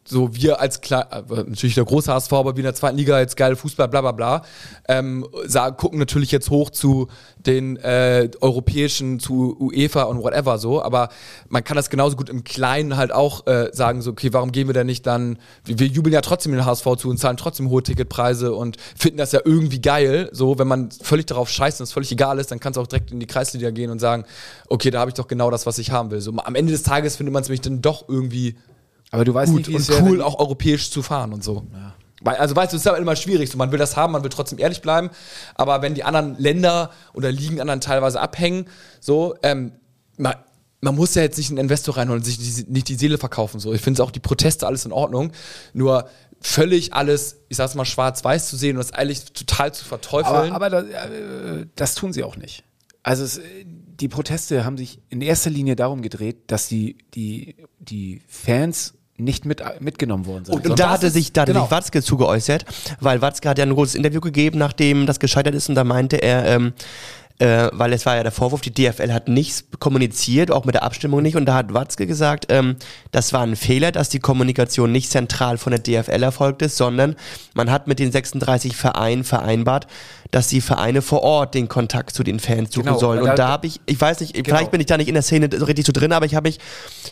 so wir als klar, äh, natürlich der große HSV, aber wie in der zweiten Liga jetzt geil Fußball, bla bla bla, ähm, sagen, gucken natürlich jetzt hoch zu den äh, europäischen, zu UEFA und whatever so, aber man kann das genauso gut im Kleinen halt auch äh, sagen, so, okay, warum gehen wir denn nicht dann, wir, wir jubeln ja trotzdem den HSV zu und zahlen trotzdem hohe Ticketpreise und finden das ja irgendwie geil, so, wenn man völlig darauf scheißt und es völlig egal ist, dann kannst du auch direkt in die Kreisliga gehen und sagen, okay, da habe ich doch genau das, was ich haben will. So, am Ende des Tages findet man es nämlich dann doch irgendwie aber du weißt gut nicht, wie und cool, auch europäisch zu fahren und so. Ja. Also weißt du, es ist ja immer schwierig. So, man will das haben, man will trotzdem ehrlich bleiben. Aber wenn die anderen Länder oder Ligen anderen teilweise abhängen, so, ähm, man, man muss ja jetzt nicht einen Investor reinholen und sich die, nicht die Seele verkaufen. So. Ich finde auch die Proteste alles in Ordnung. Nur völlig alles, ich sag's mal, schwarz-weiß zu sehen und das eigentlich total zu verteufeln. Aber, aber das, äh, das tun sie auch nicht. Also es, die Proteste haben sich in erster Linie darum gedreht, dass die, die, die Fans nicht mit, mitgenommen worden sind. Und, und da hatte sich, da genau. Watzke zugeäußert, weil Watzke hat ja ein großes Interview gegeben, nachdem das gescheitert ist und da meinte er, ähm, äh, weil es war ja der Vorwurf, die DFL hat nichts kommuniziert, auch mit der Abstimmung nicht. Und da hat Watzke gesagt, ähm, das war ein Fehler, dass die Kommunikation nicht zentral von der DFL erfolgt ist, sondern man hat mit den 36 Vereinen vereinbart, dass die Vereine vor Ort den Kontakt zu den Fans suchen genau, sollen. Und da, da habe ich, ich weiß nicht, genau. vielleicht bin ich da nicht in der Szene so richtig so drin, aber ich habe mich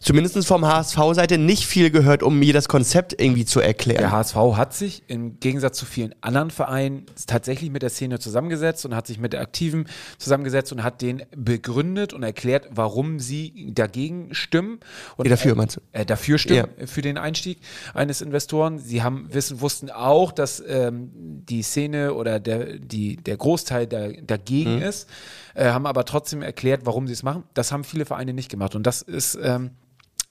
zumindest vom HSV-Seite nicht viel gehört, um mir das Konzept irgendwie zu erklären. Der HSV hat sich im Gegensatz zu vielen anderen Vereinen tatsächlich mit der Szene zusammengesetzt und hat sich mit der Aktiven zusammengesetzt und hat den begründet und erklärt, warum sie dagegen stimmen. Und nee, dafür meinst du? Äh, dafür stimmen ja. für den Einstieg eines Investoren. Sie haben wissen, wussten auch, dass ähm, die Szene oder der, die der Großteil da, dagegen mhm. ist, äh, haben aber trotzdem erklärt, warum sie es machen. Das haben viele Vereine nicht gemacht. Und das ist ähm,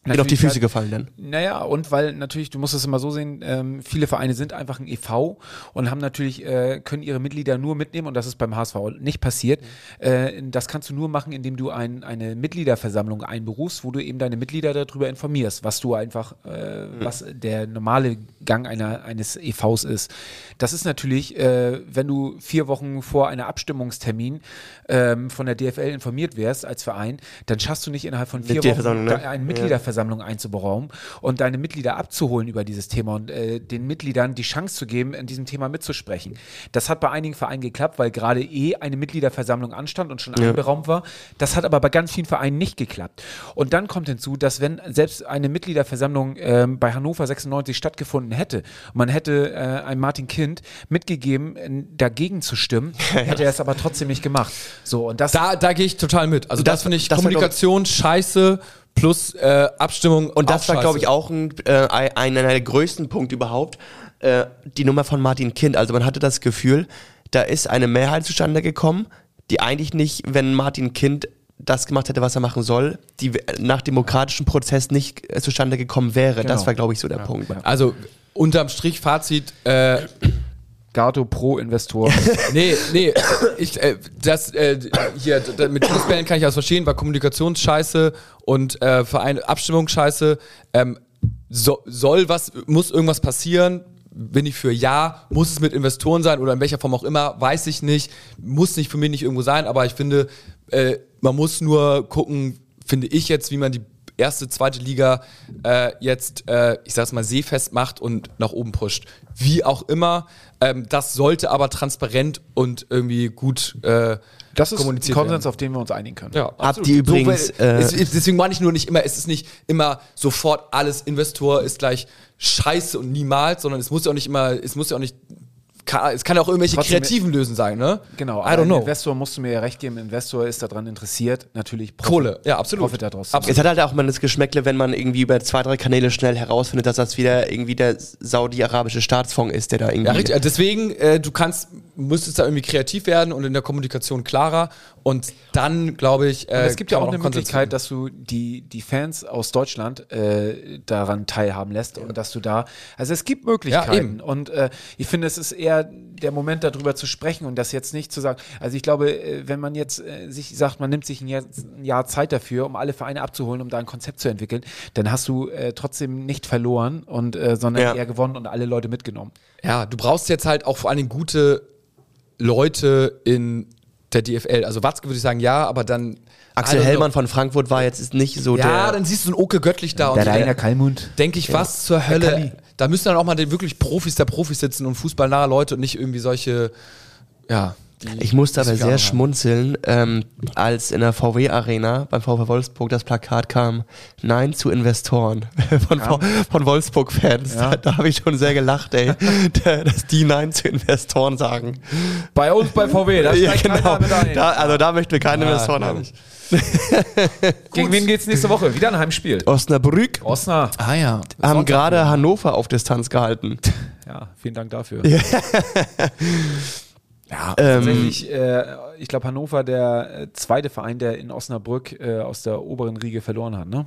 wird auf die Füße halt, gefallen dann. Naja, und weil natürlich, du musst es immer so sehen, ähm, viele Vereine sind einfach ein e.V. und haben natürlich, äh, können ihre Mitglieder nur mitnehmen und das ist beim HSV nicht passiert. Mhm. Äh, das kannst du nur machen, indem du ein, eine Mitgliederversammlung einberufst, wo du eben deine Mitglieder darüber informierst, was du einfach, äh, mhm. was der normale Gang einer, eines e.V.s ist. Das ist natürlich, äh, wenn du vier Wochen vor einer Abstimmungstermin ähm, von der DFL informiert wärst als Verein, dann schaffst du nicht innerhalb von vier Wochen ne? einen Mitgliederversammlung Mitgliederversammlung einzuberaumen und deine Mitglieder abzuholen über dieses Thema und äh, den Mitgliedern die Chance zu geben, in diesem Thema mitzusprechen. Das hat bei einigen Vereinen geklappt, weil gerade eh eine Mitgliederversammlung anstand und schon ja. einberaumt war. Das hat aber bei ganz vielen Vereinen nicht geklappt. Und dann kommt hinzu, dass wenn selbst eine Mitgliederversammlung äh, bei Hannover 96 stattgefunden hätte, man hätte äh, einem Martin Kind mitgegeben, dagegen zu stimmen, hätte er es aber trotzdem nicht gemacht. So, und das da, da gehe ich total mit. Also das, das finde ich das Kommunikation scheiße plus äh, Abstimmung. Und das war, glaube ich, auch ein, äh, einer der größten Punkte überhaupt. Äh, die Nummer von Martin Kind. Also man hatte das Gefühl, da ist eine Mehrheit zustande gekommen, die eigentlich nicht, wenn Martin Kind das gemacht hätte, was er machen soll, die nach demokratischem Prozess nicht äh, zustande gekommen wäre. Genau. Das war, glaube ich, so der ja. Punkt. Also unterm Strich Fazit, äh, Gato pro Investor. nee, nee, ich, äh, das, äh, hier, mit Fußballen kann ich das verstehen, war Kommunikationsscheiße und äh, Verein, Abstimmungsscheiße. Ähm, so, soll was, muss irgendwas passieren, bin ich für ja, muss es mit Investoren sein oder in welcher Form auch immer, weiß ich nicht, muss nicht für mich nicht irgendwo sein, aber ich finde, äh, man muss nur gucken, finde ich jetzt, wie man die erste, zweite Liga äh, jetzt, äh, ich sag's mal, seefest macht und nach oben pusht. Wie auch immer, ähm, das sollte aber transparent und irgendwie gut äh, Das ist ein Konsens, auf den wir uns einigen können. Ja, Habt absolut. ihr übrigens, So, weil, äh, es, es- deswegen meine ich nur nicht immer, es ist nicht immer sofort alles Investor ist gleich scheiße und niemals, sondern es muss ja auch nicht immer, es muss ja auch nicht, kann, es kann ja auch irgendwelche Trotzdem- kreativen Lösen sein, ne? Genau, I aber don't know. Investor musst du mir ja recht geben, Investor ist daran interessiert, natürlich Profit, Kohle, ja, absolut. Profit daraus. zu Absolut. Es hat halt auch mal das Geschmäckle, wenn man irgendwie über zwei, drei Kanäle schnell herausfindet, dass das wieder irgendwie der saudi-arabische Staatsfonds ist, der da irgendwie. Ja, richtig. Also Deswegen, äh, du kannst, müsstest da irgendwie kreativ werden und in der Kommunikation klarer und dann, glaube ich, äh, Und es gibt ja auch man eine Möglichkeit, dass du die, die Fans aus Deutschland äh, daran teilhaben lässt und dass du da, also es gibt Möglichkeiten eben. und äh, ich finde, es ist eher der Moment, darüber zu sprechen und das jetzt nicht zu sagen, also ich glaube, äh, wenn man jetzt äh, sich sagt, man nimmt sich ein Jahr, ein Jahr Zeit dafür, um alle Vereine abzuholen, um da ein Konzept zu entwickeln, dann hast du äh, trotzdem nicht verloren und äh, sondern Ja. eher gewonnen und alle Leute mitgenommen. Ja, du brauchst jetzt halt auch vor allen Dingen gute Leute in der DFL. Also Watzke würde ich sagen, ja, aber dann Axel Hellmann von Frankfurt war jetzt ist nicht so Ja, der. dann siehst du einen Oke Göttlich da und so. Kalmund. denke ich, was zur. Hölle. Da müssen dann auch mal wirklich Profis der Profis sitzen und fußballnahe Leute und nicht irgendwie solche, ja. Ich musste aber sehr schmunzeln, ähm, als in der VW-Arena beim VW Wolfsburg das Plakat kam, Nein zu Investoren von, V- von Wolfsburg-Fans. Da, da habe ich schon sehr gelacht, ey, da- dass die Nein zu Investoren sagen. Bei uns bei VW, da Ja, genau. Da, also da möchten wir keine Ah, Investoren haben. Gegen wen geht's nächste Woche? Wieder ein Heimspiel. Osnabrück Osnabrück. Ah ja. haben gerade Hannover auf Distanz gehalten. Ja, vielen Dank dafür. Ja, Ähm, Tatsächlich, äh, ich glaube, Hannover der äh, zweite Verein, der in Osnabrück äh, aus der oberen Riege verloren hat, ne?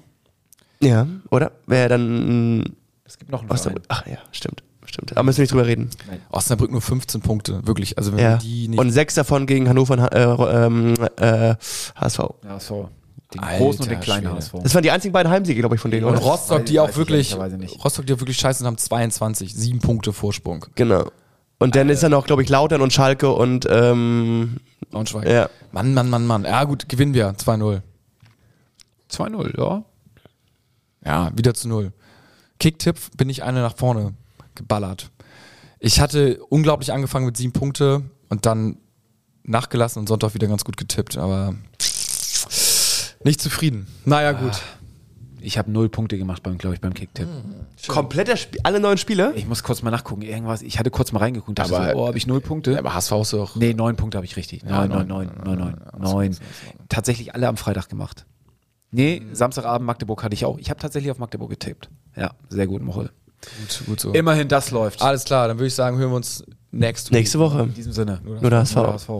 ja, oder? Wäre dann Es gibt noch einen Verein. Osnabrück. Ach ja, stimmt. Stimmt. Aber müssen wir nicht drüber reden. Osnabrück nur 15 Punkte, wirklich. Also wenn Ja. wir die nicht. Und sechs davon gegen Hannover und äh, ähm, äh, HSV. Ja, so. Den Alter großen und den kleinen Schwede. HSV. Das waren die einzigen beiden Heimsiege, glaube ich, von denen, und? Rostock, die auch ich wirklich. Rostock, die auch wirklich scheiße sind, haben 22, sieben Punkte Vorsprung. Genau. Und dann ist dann noch, glaube ich, Lautern und Schalke und ähm, Braunschweig. ja. Mann, Mann, Mann, Mann. Ja, gut, gewinnen wir. 2-0. 2-0, ja. Ja, wieder zu null. Kicktipp bin ich eine nach vorne geballert. Ich hatte unglaublich angefangen mit sieben Punkte und dann nachgelassen und Sonntag wieder ganz gut getippt, aber nicht zufrieden. Naja, gut. Ich habe null Punkte gemacht, beim, glaube ich, beim Kicktipp. Kompletter Spiel, alle neun Spiele? Ich muss kurz mal nachgucken. Irgendwas, ich hatte kurz mal reingeguckt. dachte Aber- so, oh, habe ich null Punkte? Aber HSV ist doch. nee, neun Punkte habe ich richtig. Neun, neun, neun, neun, neun, neun. Tatsächlich alle am Freitag gemacht. Nee, Samstagabend Magdeburg hatte ich auch. Ich habe tatsächlich auf Magdeburg getippt. Ja, sehr gut, Mochel. Gut, gut so. Immerhin das läuft. Alles klar, dann würde ich sagen, hören wir uns next week. Nächste Woche. In diesem Sinne. Nur der HSV. Nur der HSV.